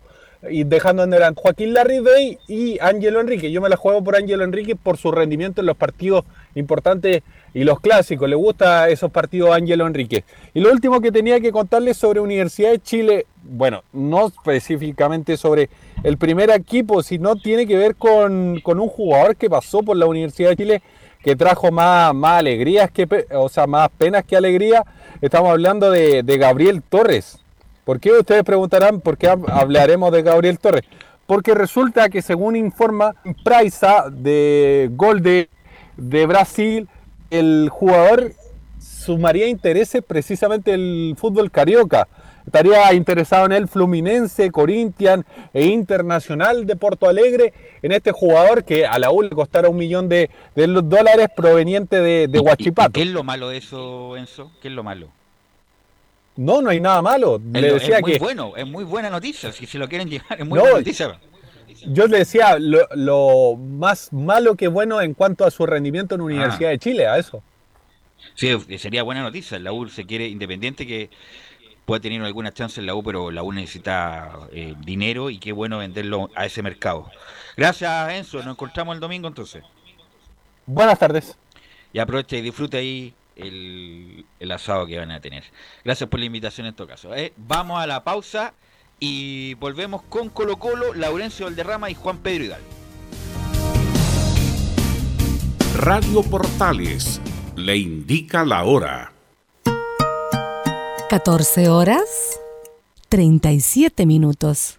[SPEAKER 6] y dejando en delante Joaquín Larribey y Ángelo Enrique. Yo me la juego por Ángelo Enrique por su rendimiento en los partidos importantes y los clásicos. Le gusta esos partidos Ángelo Enrique. Y lo último que tenía que contarles sobre Universidad de Chile, bueno, no específicamente sobre el primer equipo, sino tiene que ver con, con un jugador que pasó por la Universidad de Chile que trajo más, más alegrías que, o sea, más penas que alegría. Estamos hablando de, Gabriel Torres. ¿Por qué ustedes preguntarán por qué hab- hablaremos de Gabriel Torres? Porque resulta que según informa Praisa de Gol de, de Brasil, el jugador sumaría intereses precisamente el fútbol carioca. Estaría interesado en el Fluminense, Corinthians e Internacional de Porto Alegre, en este jugador que a la U le costara un millón de, dólares proveniente de, de Huachipato.
[SPEAKER 3] ¿Qué es lo malo de eso, Enzo? ¿Qué es lo malo?
[SPEAKER 6] No, no hay nada malo.
[SPEAKER 3] Es,
[SPEAKER 6] Le
[SPEAKER 3] lo-
[SPEAKER 6] decía
[SPEAKER 3] es muy
[SPEAKER 6] que
[SPEAKER 3] bueno, es muy buena noticia. Si se lo quieren llevar, es muy
[SPEAKER 6] No,
[SPEAKER 3] buena noticia.
[SPEAKER 6] Yo le decía lo, lo más malo que bueno en cuanto a su rendimiento en Universidad
[SPEAKER 3] Ah.
[SPEAKER 6] de Chile, a eso.
[SPEAKER 3] Sí, sería buena noticia. La U se quiere independiente que pueda tener alguna chance en la U, pero la U necesita eh, dinero y qué bueno venderlo a ese mercado. Gracias, Enzo. Nos encontramos el domingo entonces.
[SPEAKER 6] Buenas tardes.
[SPEAKER 3] Y aprovecha y disfruta ahí el, el asado que van a tener. Gracias por la invitación en todo caso. ¿eh? Vamos a la pausa y volvemos con Colo Colo, Laurencio Valderrama y Juan Pedro Hidalgo.
[SPEAKER 15] Radio Portales le indica la hora.
[SPEAKER 16] 14 horas 37 minutos.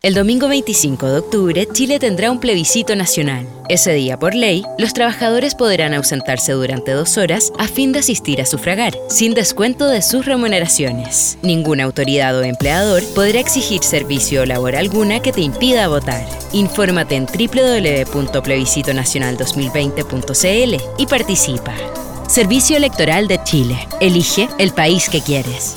[SPEAKER 24] El domingo 25 de octubre, Chile tendrá un plebiscito nacional. Ese día, por ley, los trabajadores podrán ausentarse durante dos horas a fin de asistir a sufragar, sin descuento de sus remuneraciones. Ninguna autoridad o empleador podrá exigir servicio o labor alguna que te impida votar. Infórmate en www.plebiscitonacional2020.cl y participa. Servicio Electoral de Chile. Elige el país que quieres.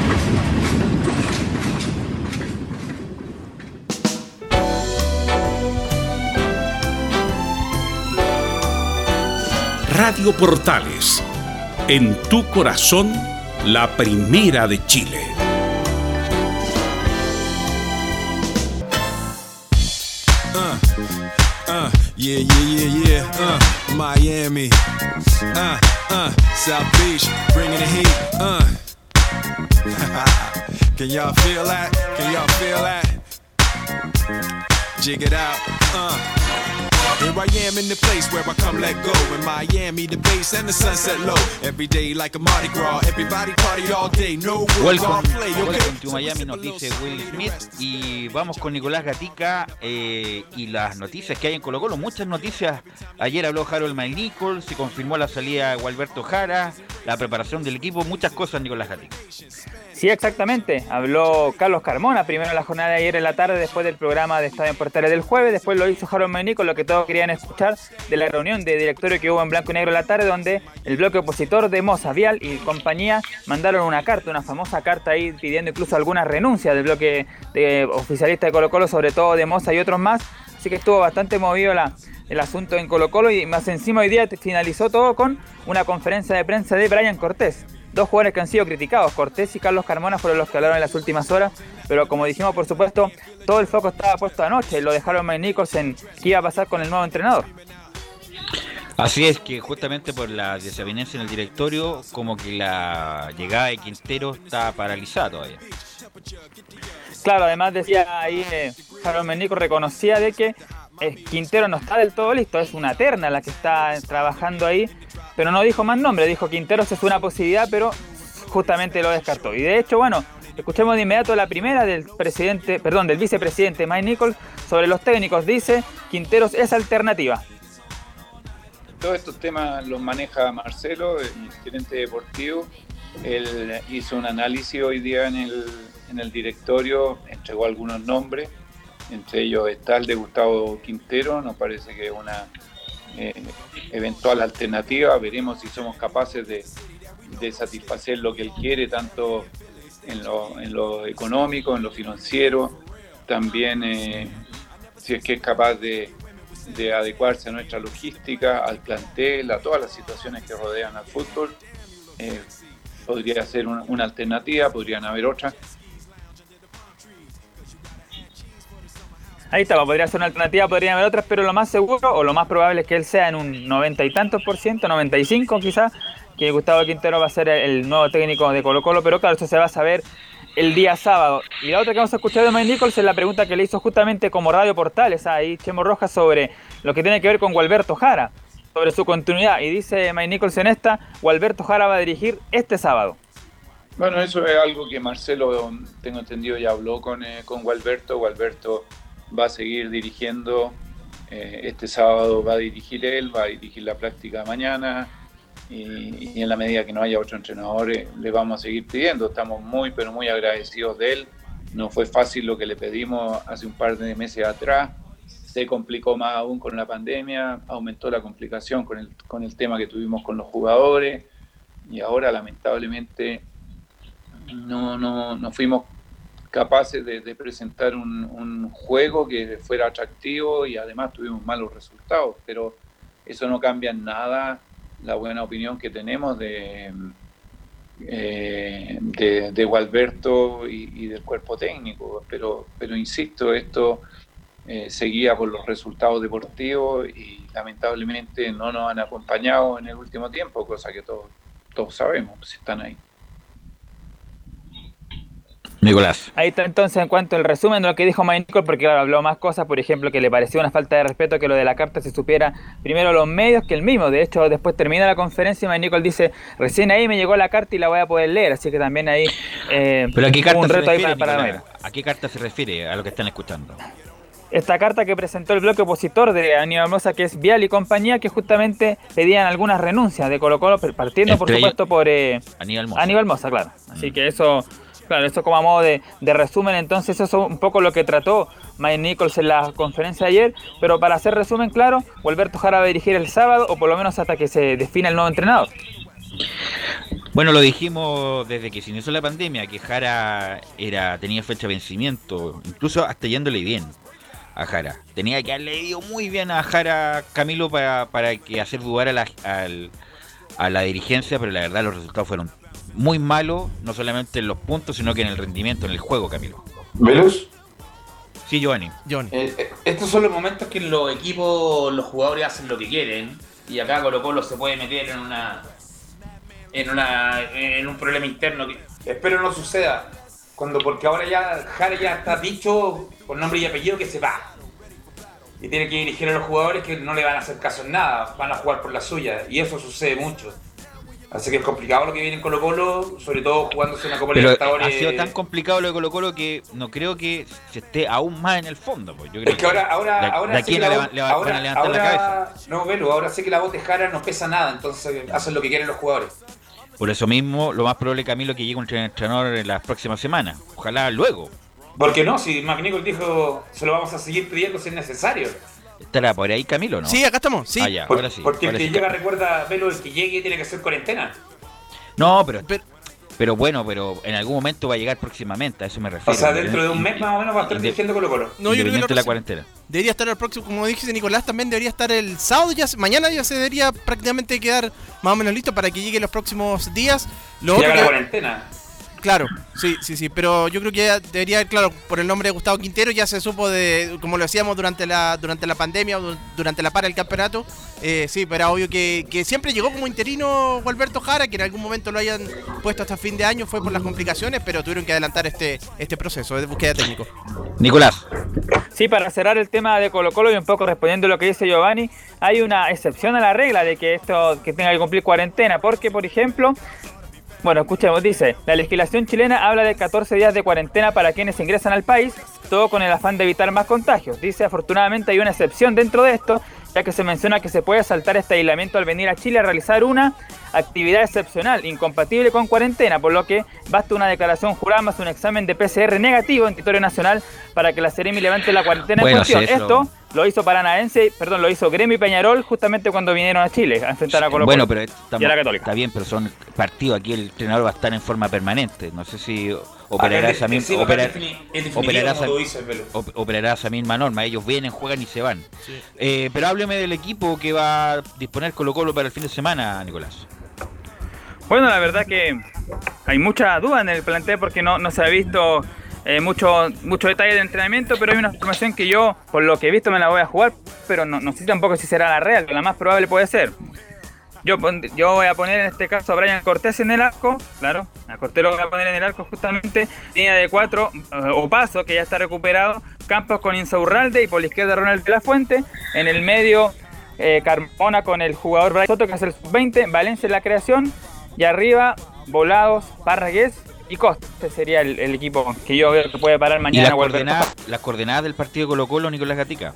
[SPEAKER 15] Radio Portales, en tu corazón, la primera de Chile.
[SPEAKER 25] Uh, uh, yeah, yeah, yeah. Uh, Miami. Uh, uh, South Beach, bringing the heat. Uh. Can y'all feel that? Can y'all feel that? Jig it out. Here I am in the place where I come let go. In Miami, the base and the sunset low. Every day like a Mardi Gras. Everybody party all day. No rules, all
[SPEAKER 3] Welcome,
[SPEAKER 25] play. Okay.
[SPEAKER 3] welcome to Miami, nos dice Will Smith. Y vamos con Nicolás Gatica eh, y las noticias que hay en Colo Colo. Muchas noticias. Ayer habló Harold McNichol, se confirmó la salida de Gualberto Jara, la preparación del equipo, muchas cosas, Nicolás Gatica.
[SPEAKER 4] Sí, exactamente. Habló Carlos Carmona primero en la jornada de ayer en la tarde, después del programa de Estadio en Portales del jueves. Después lo hizo Harold Menico, lo que querían escuchar de la reunión de directorio que hubo en blanco y negro la tarde, donde el bloque opositor de Moza, Vial y compañía mandaron una carta, una famosa carta ahí pidiendo incluso algunas renuncias del bloque de oficialista de Colo Colo, sobre todo de Moza y otros más. Así que estuvo bastante movido el asunto en Colo Colo y más encima hoy día finalizó todo con una conferencia de prensa de Brian Cortés. Dos jugadores que han sido criticados, Cortés y Carlos Carmona fueron los que hablaron en las últimas horas, pero como dijimos por supuesto, todo el foco estaba puesto anoche, lo dejaron Mike Nichols en qué iba a pasar con el nuevo entrenador.
[SPEAKER 3] Así es que justamente por la desavenencia en el directorio, como que la llegada de Quintero está paralizada todavía.
[SPEAKER 4] Claro, además decía ahí, eh, Harold Menico reconocía de que Quintero no está del todo listo, es una terna la que está trabajando ahí, pero no dijo más nombre, dijo Quinteros es una posibilidad, pero justamente lo descartó. Y de hecho, bueno, escuchemos de inmediato la primera del presidente, perdón, del vicepresidente Mike Nichols sobre los técnicos. Dice, Quinteros es alternativa.
[SPEAKER 26] Todos estos temas los maneja Marcelo, el gerente deportivo. Él hizo un análisis hoy día en el, en el directorio, entregó algunos nombres, entre ellos está el de Gustavo Quintero, nos parece que es una eh, eventual alternativa, veremos si somos capaces de, satisfacer lo que él quiere, tanto en lo, en lo económico, en lo financiero, también eh, si es que es capaz de, de adecuarse a nuestra logística, al plantel, a todas las situaciones que rodean al fútbol. Eh, podría ser una, una alternativa, podrían haber otras.
[SPEAKER 4] Ahí está, podría ser una alternativa, podrían haber otras, pero lo más seguro o lo más probable es que él sea en un noventa y tantos por ciento, 95 quizás, que Gustavo Quintero va a ser el nuevo técnico de Colo Colo, pero claro, eso se va a saber el día sábado. Y la otra que vamos a escuchar de Mike Nichols es la pregunta que le hizo justamente como Radio Portales ahí Chemo Rojas sobre lo que tiene que ver con Gualberto Jara, sobre su continuidad. Y dice Mike Nichols en esta, Gualberto Jara va a dirigir este sábado.
[SPEAKER 26] Bueno, eso es algo que Marcelo, tengo entendido, ya habló con, eh, con Gualberto. Gualberto va a seguir dirigiendo Eh, este sábado va a dirigir él, va a dirigir la práctica mañana y, en la medida que no haya otro entrenador le vamos a seguir pidiendo. Estamos muy, pero muy agradecidos de él. No fue fácil lo que le pedimos hace un par de meses atrás. Se complicó más aún con la pandemia, aumentó la complicación con el, con el tema que tuvimos con los jugadores y ahora lamentablemente no, no, no fuimos capaces de, presentar un, juego que fuera atractivo y además tuvimos malos resultados, pero eso no cambia en nada la buena opinión que tenemos de, eh, de, de Gualberto y, del cuerpo técnico, pero, pero insisto, esto eh, seguía por los resultados deportivos y lamentablemente no nos han acompañado en el último tiempo, cosa que todos, todos sabemos, si están ahí.
[SPEAKER 3] Nicolás.
[SPEAKER 4] Ahí está entonces en cuanto al resumen de lo que dijo Nicole, porque claro, habló más cosas, por ejemplo, que le pareció una falta de respeto que lo de la carta se supiera primero los medios que el mismo. De hecho, después termina la conferencia y Nicole dice, recién ahí me llegó la carta y la voy a poder leer, así que también ahí eh,
[SPEAKER 3] Pero a qué carta
[SPEAKER 4] un
[SPEAKER 3] se
[SPEAKER 4] reto ahí para, para
[SPEAKER 3] Nicolás? ¿A qué carta se refiere a lo que están escuchando?
[SPEAKER 4] esta carta que presentó el bloque opositor de Aníbal Mosa, que es Vial y compañía, que justamente pedían algunas renuncias de Colo Colo, partiendo por
[SPEAKER 3] Entre
[SPEAKER 4] supuesto por eh,
[SPEAKER 3] Aníbal Mosa.
[SPEAKER 4] Aníbal Mosa, claro. Así que eso, claro, eso como a modo de, de resumen, entonces eso es un poco lo que trató Mike Nichols en la conferencia de ayer, pero para hacer resumen claro, Alberto Jara va a dirigir el sábado, o por lo menos hasta que se defina el nuevo entrenador.
[SPEAKER 3] Bueno, lo dijimos desde que se inició la pandemia, que Jara era, tenía fecha de vencimiento, incluso hasta yéndole bien a Jara. Tenía que haberle ido muy bien a Jara Camilo para, para que hacer dudar a la, a la dirigencia, pero la verdad los resultados fueron muy malos, no solamente en los puntos, sino que en el rendimiento, en el juego, Camilo.
[SPEAKER 9] ¿Velus?
[SPEAKER 3] Sí, Giovanni.
[SPEAKER 9] Eh, eh, estos son los momentos que los equipos, los jugadores hacen lo que quieren y acá Colo Colo se puede meter en una en una en un problema interno que espero no suceda cuando porque ahora ya Jara ya está dicho con nombre y apellido que se va y tiene que dirigir a los jugadores que no le van a hacer caso en nada van a jugar por la suya y eso sucede mucho así que es complicado lo que viene en Colo Colo sobre todo jugándose una Copa
[SPEAKER 3] Pero
[SPEAKER 9] Libertadores
[SPEAKER 3] ha sido tan complicado lo de Colo Colo que no creo que se esté aún más en el fondo. Pues. Yo creo
[SPEAKER 9] Es que ahora, ahora, ahora
[SPEAKER 3] de
[SPEAKER 9] sé que
[SPEAKER 3] le,
[SPEAKER 9] la
[SPEAKER 3] va-
[SPEAKER 9] voz-
[SPEAKER 3] le va- van
[SPEAKER 9] ahora-
[SPEAKER 3] a levantar la cabeza.
[SPEAKER 9] ahora- No, Velo, ahora sé que la voz de Jara no pesa nada, entonces hacen lo que quieren los jugadores.
[SPEAKER 3] Por eso mismo, lo más probable, Camilo, que llegue un entrenador en las próximas semanas. Ojalá luego.
[SPEAKER 9] ¿Por qué no? Si McNichol dijo, se lo vamos a seguir pidiendo si es necesario.
[SPEAKER 3] ¿Estará por ahí Camilo no?
[SPEAKER 10] Sí, acá estamos, sí.
[SPEAKER 3] Ah, ya,
[SPEAKER 9] Por-
[SPEAKER 3] ahora sí.
[SPEAKER 9] porque el
[SPEAKER 3] ahora
[SPEAKER 9] que
[SPEAKER 3] sí.
[SPEAKER 9] llega, recuerda, Velo, el que llegue tiene que hacer cuarentena.
[SPEAKER 3] No, pero, pero, bueno, pero en algún momento va a llegar próximamente, a eso me refiero.
[SPEAKER 9] O sea, dentro de un mes más o menos va a estar dirigiendo Colo Colo.
[SPEAKER 10] No, yo creo que
[SPEAKER 3] la
[SPEAKER 10] resu-
[SPEAKER 3] cuarentena.
[SPEAKER 10] Debería estar el próximo, como dijiste Nicolás, también debería estar el sábado, ya mañana ya se debería prácticamente quedar más o menos listo para que llegue los próximos días. Lo otro
[SPEAKER 9] la
[SPEAKER 10] que-
[SPEAKER 9] cuarentena.
[SPEAKER 10] Claro, sí, sí, sí, pero yo creo que ya debería, claro, por el nombre de Gustavo Quintero ya se supo de, como lo decíamos durante la durante la pandemia o du- durante la para del campeonato, eh, sí, pero era obvio que, que siempre llegó como interino Alberto Jara, que en algún momento lo hayan puesto hasta fin de año, fue por las complicaciones, pero tuvieron que adelantar este este proceso de búsqueda técnico.
[SPEAKER 3] Nicolás.
[SPEAKER 4] Sí, para cerrar el tema de Colo Colo y un poco respondiendo a lo que dice Giovanni, hay una excepción a la regla de que esto que tenga que cumplir cuarentena, porque por ejemplo, bueno, escuchemos, dice, la legislación chilena habla de 14 días de cuarentena para quienes ingresan al país, todo con el afán de evitar más contagios. Dice, afortunadamente hay una excepción dentro de esto, ya que se menciona que se puede saltar este aislamiento al venir a Chile a realizar una actividad excepcional, incompatible con cuarentena, por lo que basta una declaración jurada más un examen de PCR negativo en territorio nacional para que la Seremi levante la cuarentena
[SPEAKER 3] Bueno,
[SPEAKER 4] en cuestión.
[SPEAKER 3] sí, eso-
[SPEAKER 4] Esto lo hizo Paranaense, perdón, lo hizo Gremio y Peñarol justamente cuando vinieron a Chile a enfrentar a Colo
[SPEAKER 3] Bueno, pero
[SPEAKER 4] y
[SPEAKER 3] estamos-
[SPEAKER 4] a la Católica.
[SPEAKER 3] está bien, pero son partidos. Aquí el entrenador va a estar en forma permanente. No sé si operará
[SPEAKER 9] es
[SPEAKER 3] esa misma, esa- operará esa misma norma. Ellos vienen, juegan y se van. Eh, pero hábleme del equipo que va a disponer Colo Colo para el fin de semana, Nicolás.
[SPEAKER 4] Bueno, la verdad que hay mucha duda en el plantel porque no, no se ha visto eh, mucho, mucho detalle de entrenamiento, pero hay una formación que yo, por lo que he visto, me la voy a jugar, pero no, no sé tampoco si será la real, la más probable puede ser. Yo, yo voy a poner en este caso a Brian Cortés en el arco, claro, a Cortés lo voy a poner en el arco justamente, línea de cuatro, eh, Opaso, que ya está recuperado, Campos con Insaurralde y por la izquierda Ronald de la Fuente, en el medio eh, Carmona con el jugador Brian Soto, que es el sub-20, Valencia en la creación, y arriba Volados, Parragués y Costa. Este sería el, el equipo que yo veo que puede parar
[SPEAKER 3] ¿Y
[SPEAKER 4] mañana.
[SPEAKER 3] las
[SPEAKER 4] Gualberto
[SPEAKER 3] coordenadas, las coordenadas del partido Colo Colo, Nicolás Gatica?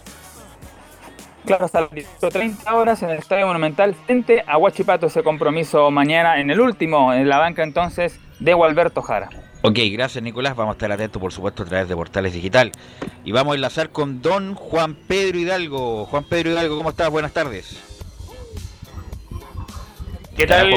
[SPEAKER 4] Claro, hasta las 30 horas en el Estadio Monumental frente a Huachipato ese compromiso mañana en el último, en la banca entonces de Gualberto Jara.
[SPEAKER 3] Ok, gracias Nicolás. Vamos a estar atentos, por supuesto, a través de Portales Digital. Y vamos a enlazar con don Juan Pedro Hidalgo. Juan Pedro Hidalgo, ¿cómo estás? Buenas tardes.
[SPEAKER 8] ¿Qué tal?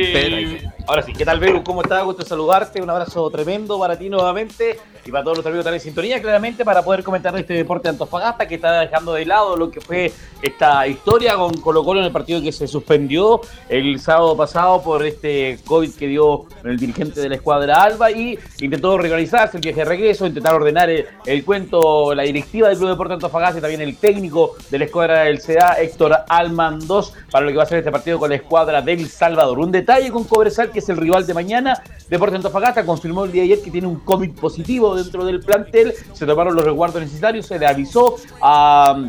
[SPEAKER 8] Ahora sí, ¿qué tal, Beru? ¿Cómo estás? Gusto saludarte. Un abrazo tremendo para ti nuevamente y para todos los amigos que están en sintonía, claramente, para poder comentar de este deporte de Antofagasta que está dejando de lado lo que fue esta historia con Colo Colo en el partido que se suspendió el sábado pasado por este COVID que dio el dirigente de la escuadra Alba y intentó reorganizarse el viaje de regreso, intentar ordenar el, cuento, la directiva del Club Deporte Antofagasta y también el técnico de la escuadra del CDA, Héctor Almandos, para lo que va a ser este partido con la escuadra del Salvador. Un detalle con Cobresal, que es el rival de mañana. Deporte Antofagasta confirmó el día de ayer que tiene un COVID positivo dentro del plantel. Se tomaron los resguardos necesarios, se le avisó a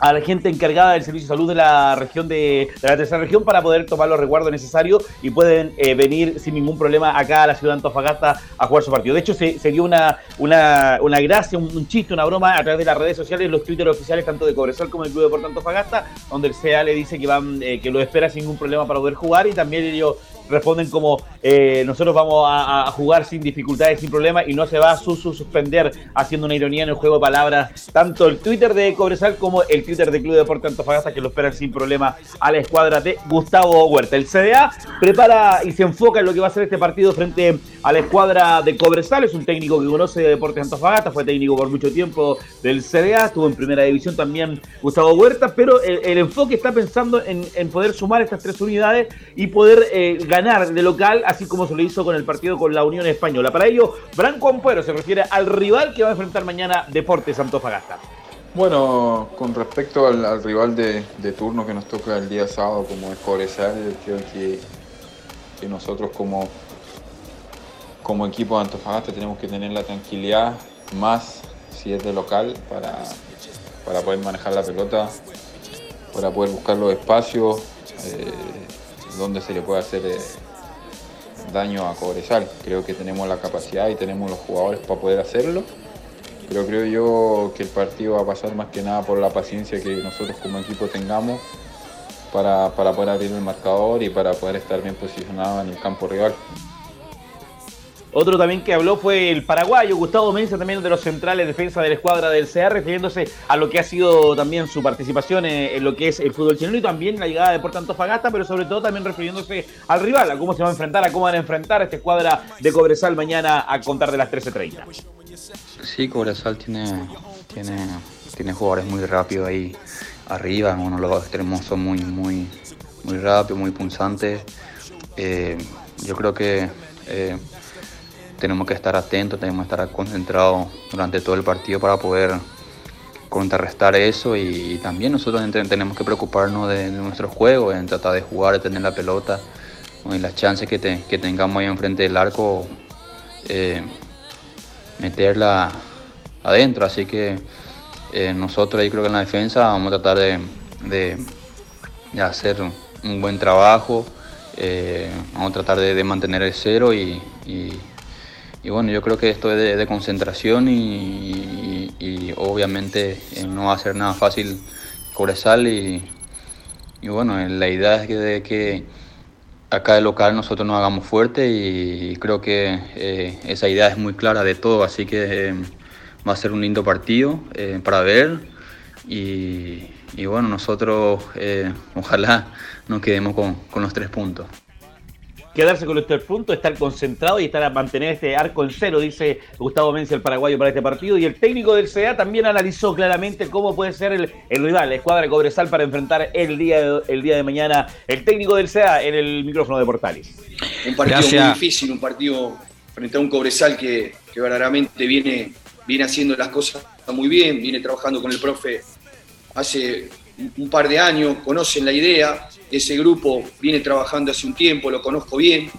[SPEAKER 8] a la gente encargada del servicio de salud de la región de, de la tercera región para poder tomar los resguardos necesarios y pueden eh, venir sin ningún problema acá a la ciudad de Antofagasta a jugar su partido. De hecho, se, dio una, una, una gracia, un, chiste, una broma a través de las redes sociales, los Twitter oficiales tanto de Cobresal como del Club Deporte Antofagasta, donde el CA le dice que van, eh, que lo espera sin ningún problema para poder jugar y también ellos responden como eh, nosotros vamos a, jugar sin dificultades, sin problema y no se va a su, su- suspender haciendo una ironía en el juego de palabras tanto el Twitter de Cobresal como el Twitter de Club Deporte Antofagasta que lo esperan sin problema a la escuadra de Gustavo Huerta. El CDA prepara y se enfoca en lo que va a ser este partido frente a la escuadra de Cobresal. Es un técnico que conoce de Deportes Antofagasta, fue técnico por mucho tiempo del CDA, estuvo en primera división también Gustavo Huerta, pero el, enfoque está pensando en, en poder sumar estas tres unidades y poder eh, ganar de local, así como se lo hizo con el partido con la Unión Española. Para ello, Branco Ampuero se refiere al rival que va a enfrentar mañana Deportes Antofagasta.
[SPEAKER 27] Bueno, con respecto al, al rival de, turno que nos toca el día sábado, como es Cobresal, creo que, que nosotros como, como equipo de Antofagasta tenemos que tener la tranquilidad, más si es de local, para, para poder manejar la pelota, para poder buscar los espacios eh, donde se le puede hacer eh, daño a Cobresal. Creo que tenemos la capacidad y tenemos los jugadores para poder hacerlo. Pero creo yo que el partido va a pasar más que nada por la paciencia que nosotros como equipo tengamos para, para poder abrir el marcador y para poder estar bien posicionados en el campo rival.
[SPEAKER 8] Otro también que habló fue el paraguayo Gustavo Mensa, también de los centrales de defensa de la escuadra del CA, refiriéndose a lo que ha sido también su participación en, lo que es el fútbol chileno y también la llegada de Deportes Antofagasta, pero sobre todo también refiriéndose al rival, a cómo se va a enfrentar, a cómo van a enfrentar a esta escuadra de Cobresal mañana a contar de las 13.30.
[SPEAKER 28] Sí, Cobresal tiene, tiene, tiene jugadores muy rápidos ahí arriba, bueno, los extremos son muy, muy, muy rápidos, muy punzantes. Eh, yo creo que eh, tenemos que estar atentos, tenemos que estar concentrados durante todo el partido para poder contrarrestar eso y, también nosotros tenemos que preocuparnos de, de nuestro juego, en tratar de jugar, de tener la pelota y las chances que, te- que tengamos ahí enfrente del arco, eh, meterla adentro. Así que eh, nosotros ahí creo que en la defensa vamos a tratar de, hacer un buen trabajo, eh, vamos a tratar de, mantener el cero y- y bueno, yo creo que esto es de, concentración y, obviamente eh, no va a ser nada fácil Cobresal y, y bueno, eh, la idea es que, de que acá de local nosotros nos hagamos fuerte y creo que eh, esa idea es muy clara de todo, así que va a ser un lindo partido para ver y, bueno, nosotros ojalá nos quedemos con los tres puntos.
[SPEAKER 8] Quedarse con los tres puntos, estar concentrado y estar a mantener este arco en cero, dice Gustavo Mencia, el paraguayo, para este partido. Y el técnico del CA también analizó claramente cómo puede ser el, el rival, la escuadra de Cobresal, para enfrentar el día, de, el día de mañana el técnico del CA en el micrófono de Portales.
[SPEAKER 29] Un partido
[SPEAKER 8] Gracias.
[SPEAKER 29] muy difícil, un partido frente a un Cobresal que, que verdaderamente viene, viene haciendo las cosas muy bien, viene trabajando con el profe hace un par de años, conocen la idea, ese grupo viene trabajando hace un tiempo, lo conozco bien,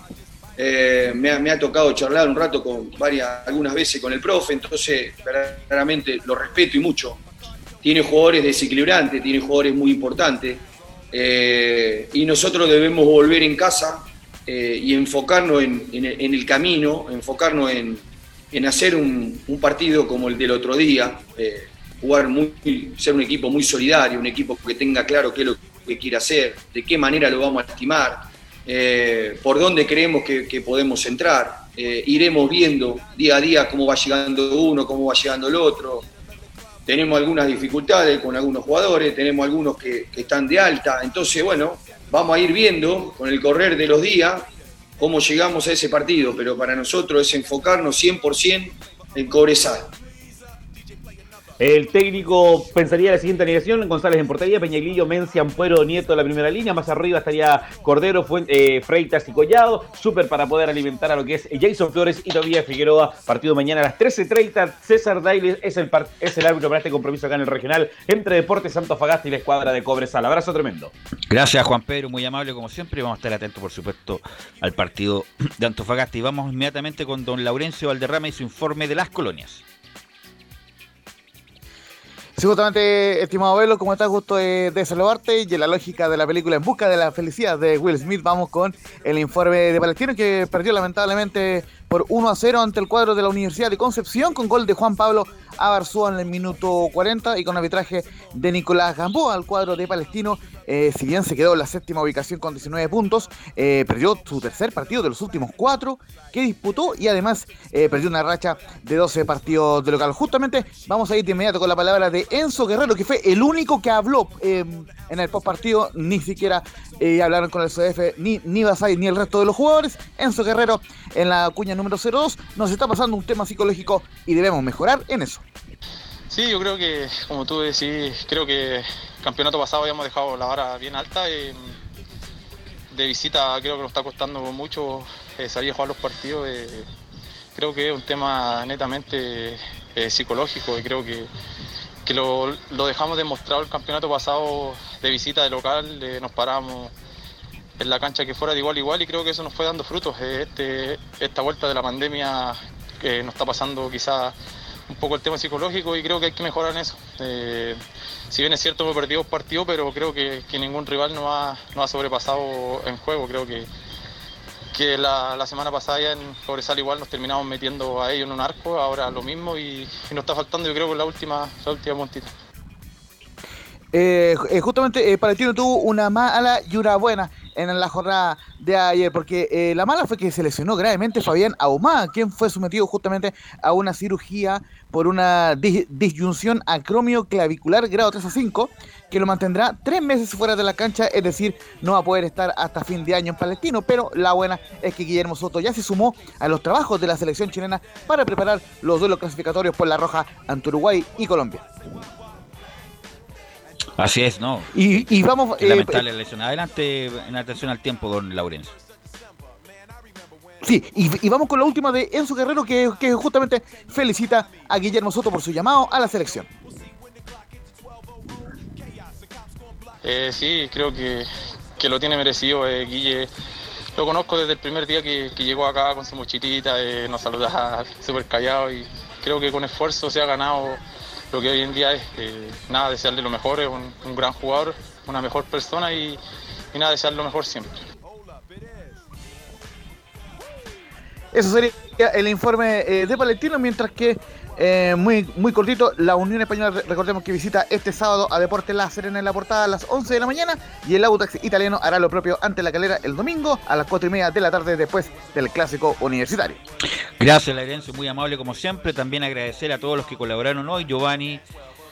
[SPEAKER 29] Eh, me, ha, tocado charlar un rato con varias, algunas veces con el profe, entonces verdaderamente lo respeto y mucho. Tiene jugadores desequilibrantes, tiene jugadores muy importantes, eh, y nosotros debemos volver en casa eh, y enfocarnos en, el- camino, enfocarnos en, hacer un, un partido como el del otro día, jugar muy, ser un equipo muy solidario, un equipo que tenga claro qué es lo que quiere hacer, de qué manera lo vamos a estimar, eh, por dónde creemos que, que podemos entrar. Eh, iremos viendo día a día cómo va llegando uno, cómo va llegando el otro. Tenemos algunas dificultades con algunos jugadores, tenemos algunos que, que están de alta, entonces bueno, vamos a ir viendo con el correr de los días cómo llegamos a ese partido, pero para nosotros es enfocarnos 100% en Cobresal.
[SPEAKER 8] El técnico pensaría la siguiente alineación: González en portería, Peñaglillo, Mencia, Ampuero, Nieto en la primera línea. Más arriba estaría Cordero, eh, Freitas y Collado. Súper para poder alimentar a lo que es Jason Flores y Tobías Figueroa. Partido mañana a las 13.30. César Dailes es el, es el árbitro para este compromiso acá en el regional entre Deportes Santo Fagasta y la escuadra de Cobresal. Abrazo tremendo.
[SPEAKER 3] Gracias, Juan Pedro, muy amable como siempre. Vamos a estar atentos, por supuesto, al partido de Antofagasta. Y vamos inmediatamente con don Laurencio Valderrama y su informe de las colonias.
[SPEAKER 7] Sí, justamente, estimado Velo, ¿cómo estás? Gusto de, de, saludarte. Y en la lógica de la película En Busca de la Felicidad de Will Smith, vamos con el informe de Palestino que perdió lamentablemente por 1 a 0 ante el cuadro de la Universidad de Concepción con gol de Juan Pablo Abarzúa en el minuto 40 y con arbitraje de Nicolás Gamboa al cuadro de Palestino. Eh, si bien se quedó en la séptima ubicación con 19 puntos, eh, perdió su tercer partido de los últimos cuatro que disputó y además eh, perdió una racha de 12 partidos de local. Justamente vamos a ir de inmediato con la palabra de Enzo Guerrero, que fue el único que habló en el post partido, ni siquiera hablaron con el CDF ni, ni Basay ni el resto de los jugadores. Enzo Guerrero en la cuña número 02 nos está pasando un tema psicológico y debemos mejorar en eso.
[SPEAKER 30] Sí, yo creo que, como tú decís, creo que el campeonato pasado habíamos dejado la vara bien alta. Y de visita creo que nos está costando mucho eh, salir a jugar los partidos. Eh, creo que es un tema netamente eh, psicológico y creo que, que lo, lo, dejamos demostrado el campeonato pasado de visita de local. nos paramos en la cancha que fuera de igual a igual y creo que eso nos fue dando frutos. Este, esta vuelta de la pandemia que nos está pasando quizás un poco el tema psicológico y creo que hay que mejorar en eso. Eh, si bien es cierto hemos perdido partidos, pero creo que, ningún rival nos ha, no ha sobrepasado en juego. Creo que, que la, la, semana pasada ya en Cobresal igual nos terminamos metiendo a ellos en un arco, ahora lo mismo y, y nos está faltando yo creo la última, la última puntita.
[SPEAKER 7] Eh, eh, justamente eh, Palestino tuvo una mala y una buena en la jornada de ayer, porque la mala fue que se lesionó gravemente Fabián Ahumada, quien fue sometido justamente a una cirugía por una dis disyunción acromio clavicular grado 3 a 5, que lo mantendrá tres meses fuera de la cancha, es decir, no va a poder estar hasta fin de año en Palestino, pero la buena es que Guillermo Soto ya se sumó a los trabajos de la selección chilena para preparar los duelos clasificatorios por la roja ante Uruguay y Colombia.
[SPEAKER 3] Así es, ¿no?
[SPEAKER 7] Y, y vamos.
[SPEAKER 3] Qué lamentable eh, lesión. Adelante, en atención al tiempo, don Laurencio.
[SPEAKER 7] Sí, y, y, vamos con la última de Enzo Guerrero, que, que, justamente felicita a Guillermo Soto por su llamado a la selección.
[SPEAKER 30] Eh, sí, creo que, que, lo tiene merecido. Eh, Guille, lo conozco desde el primer día que, que llegó acá con su mochitita, eh, nos saluda súper callado y creo que con esfuerzo se ha ganado lo que hoy en día es eh, nada, desearle lo mejor, es un, gran jugador, una mejor persona y, y nada, desearle lo mejor siempre.
[SPEAKER 7] Eso sería el informe eh, de Palestino, mientras que eh, muy, muy cortito, la Unión Española, recordemos que visita este sábado a Deportes La Serena en la portada a las 11 de la mañana y el Autax italiano hará lo propio ante la calera el domingo a las 4 y media de la tarde después del clásico universitario.
[SPEAKER 3] Gracias, Laurencio, muy amable como siempre. También agradecer a todos los que colaboraron hoy, Giovanni.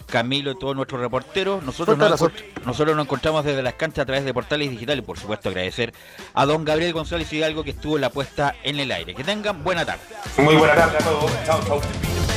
[SPEAKER 3] Camilo y todos nuestros reporteros. Nosotros nos, nosotros nos encontramos desde las canchas a través de portales digitales. Por supuesto, agradecer a don Gabriel González Hidalgo que estuvo en la puesta en el aire. Que tengan buena tarde.
[SPEAKER 31] Muy buena tarde a todos. Chao, chao.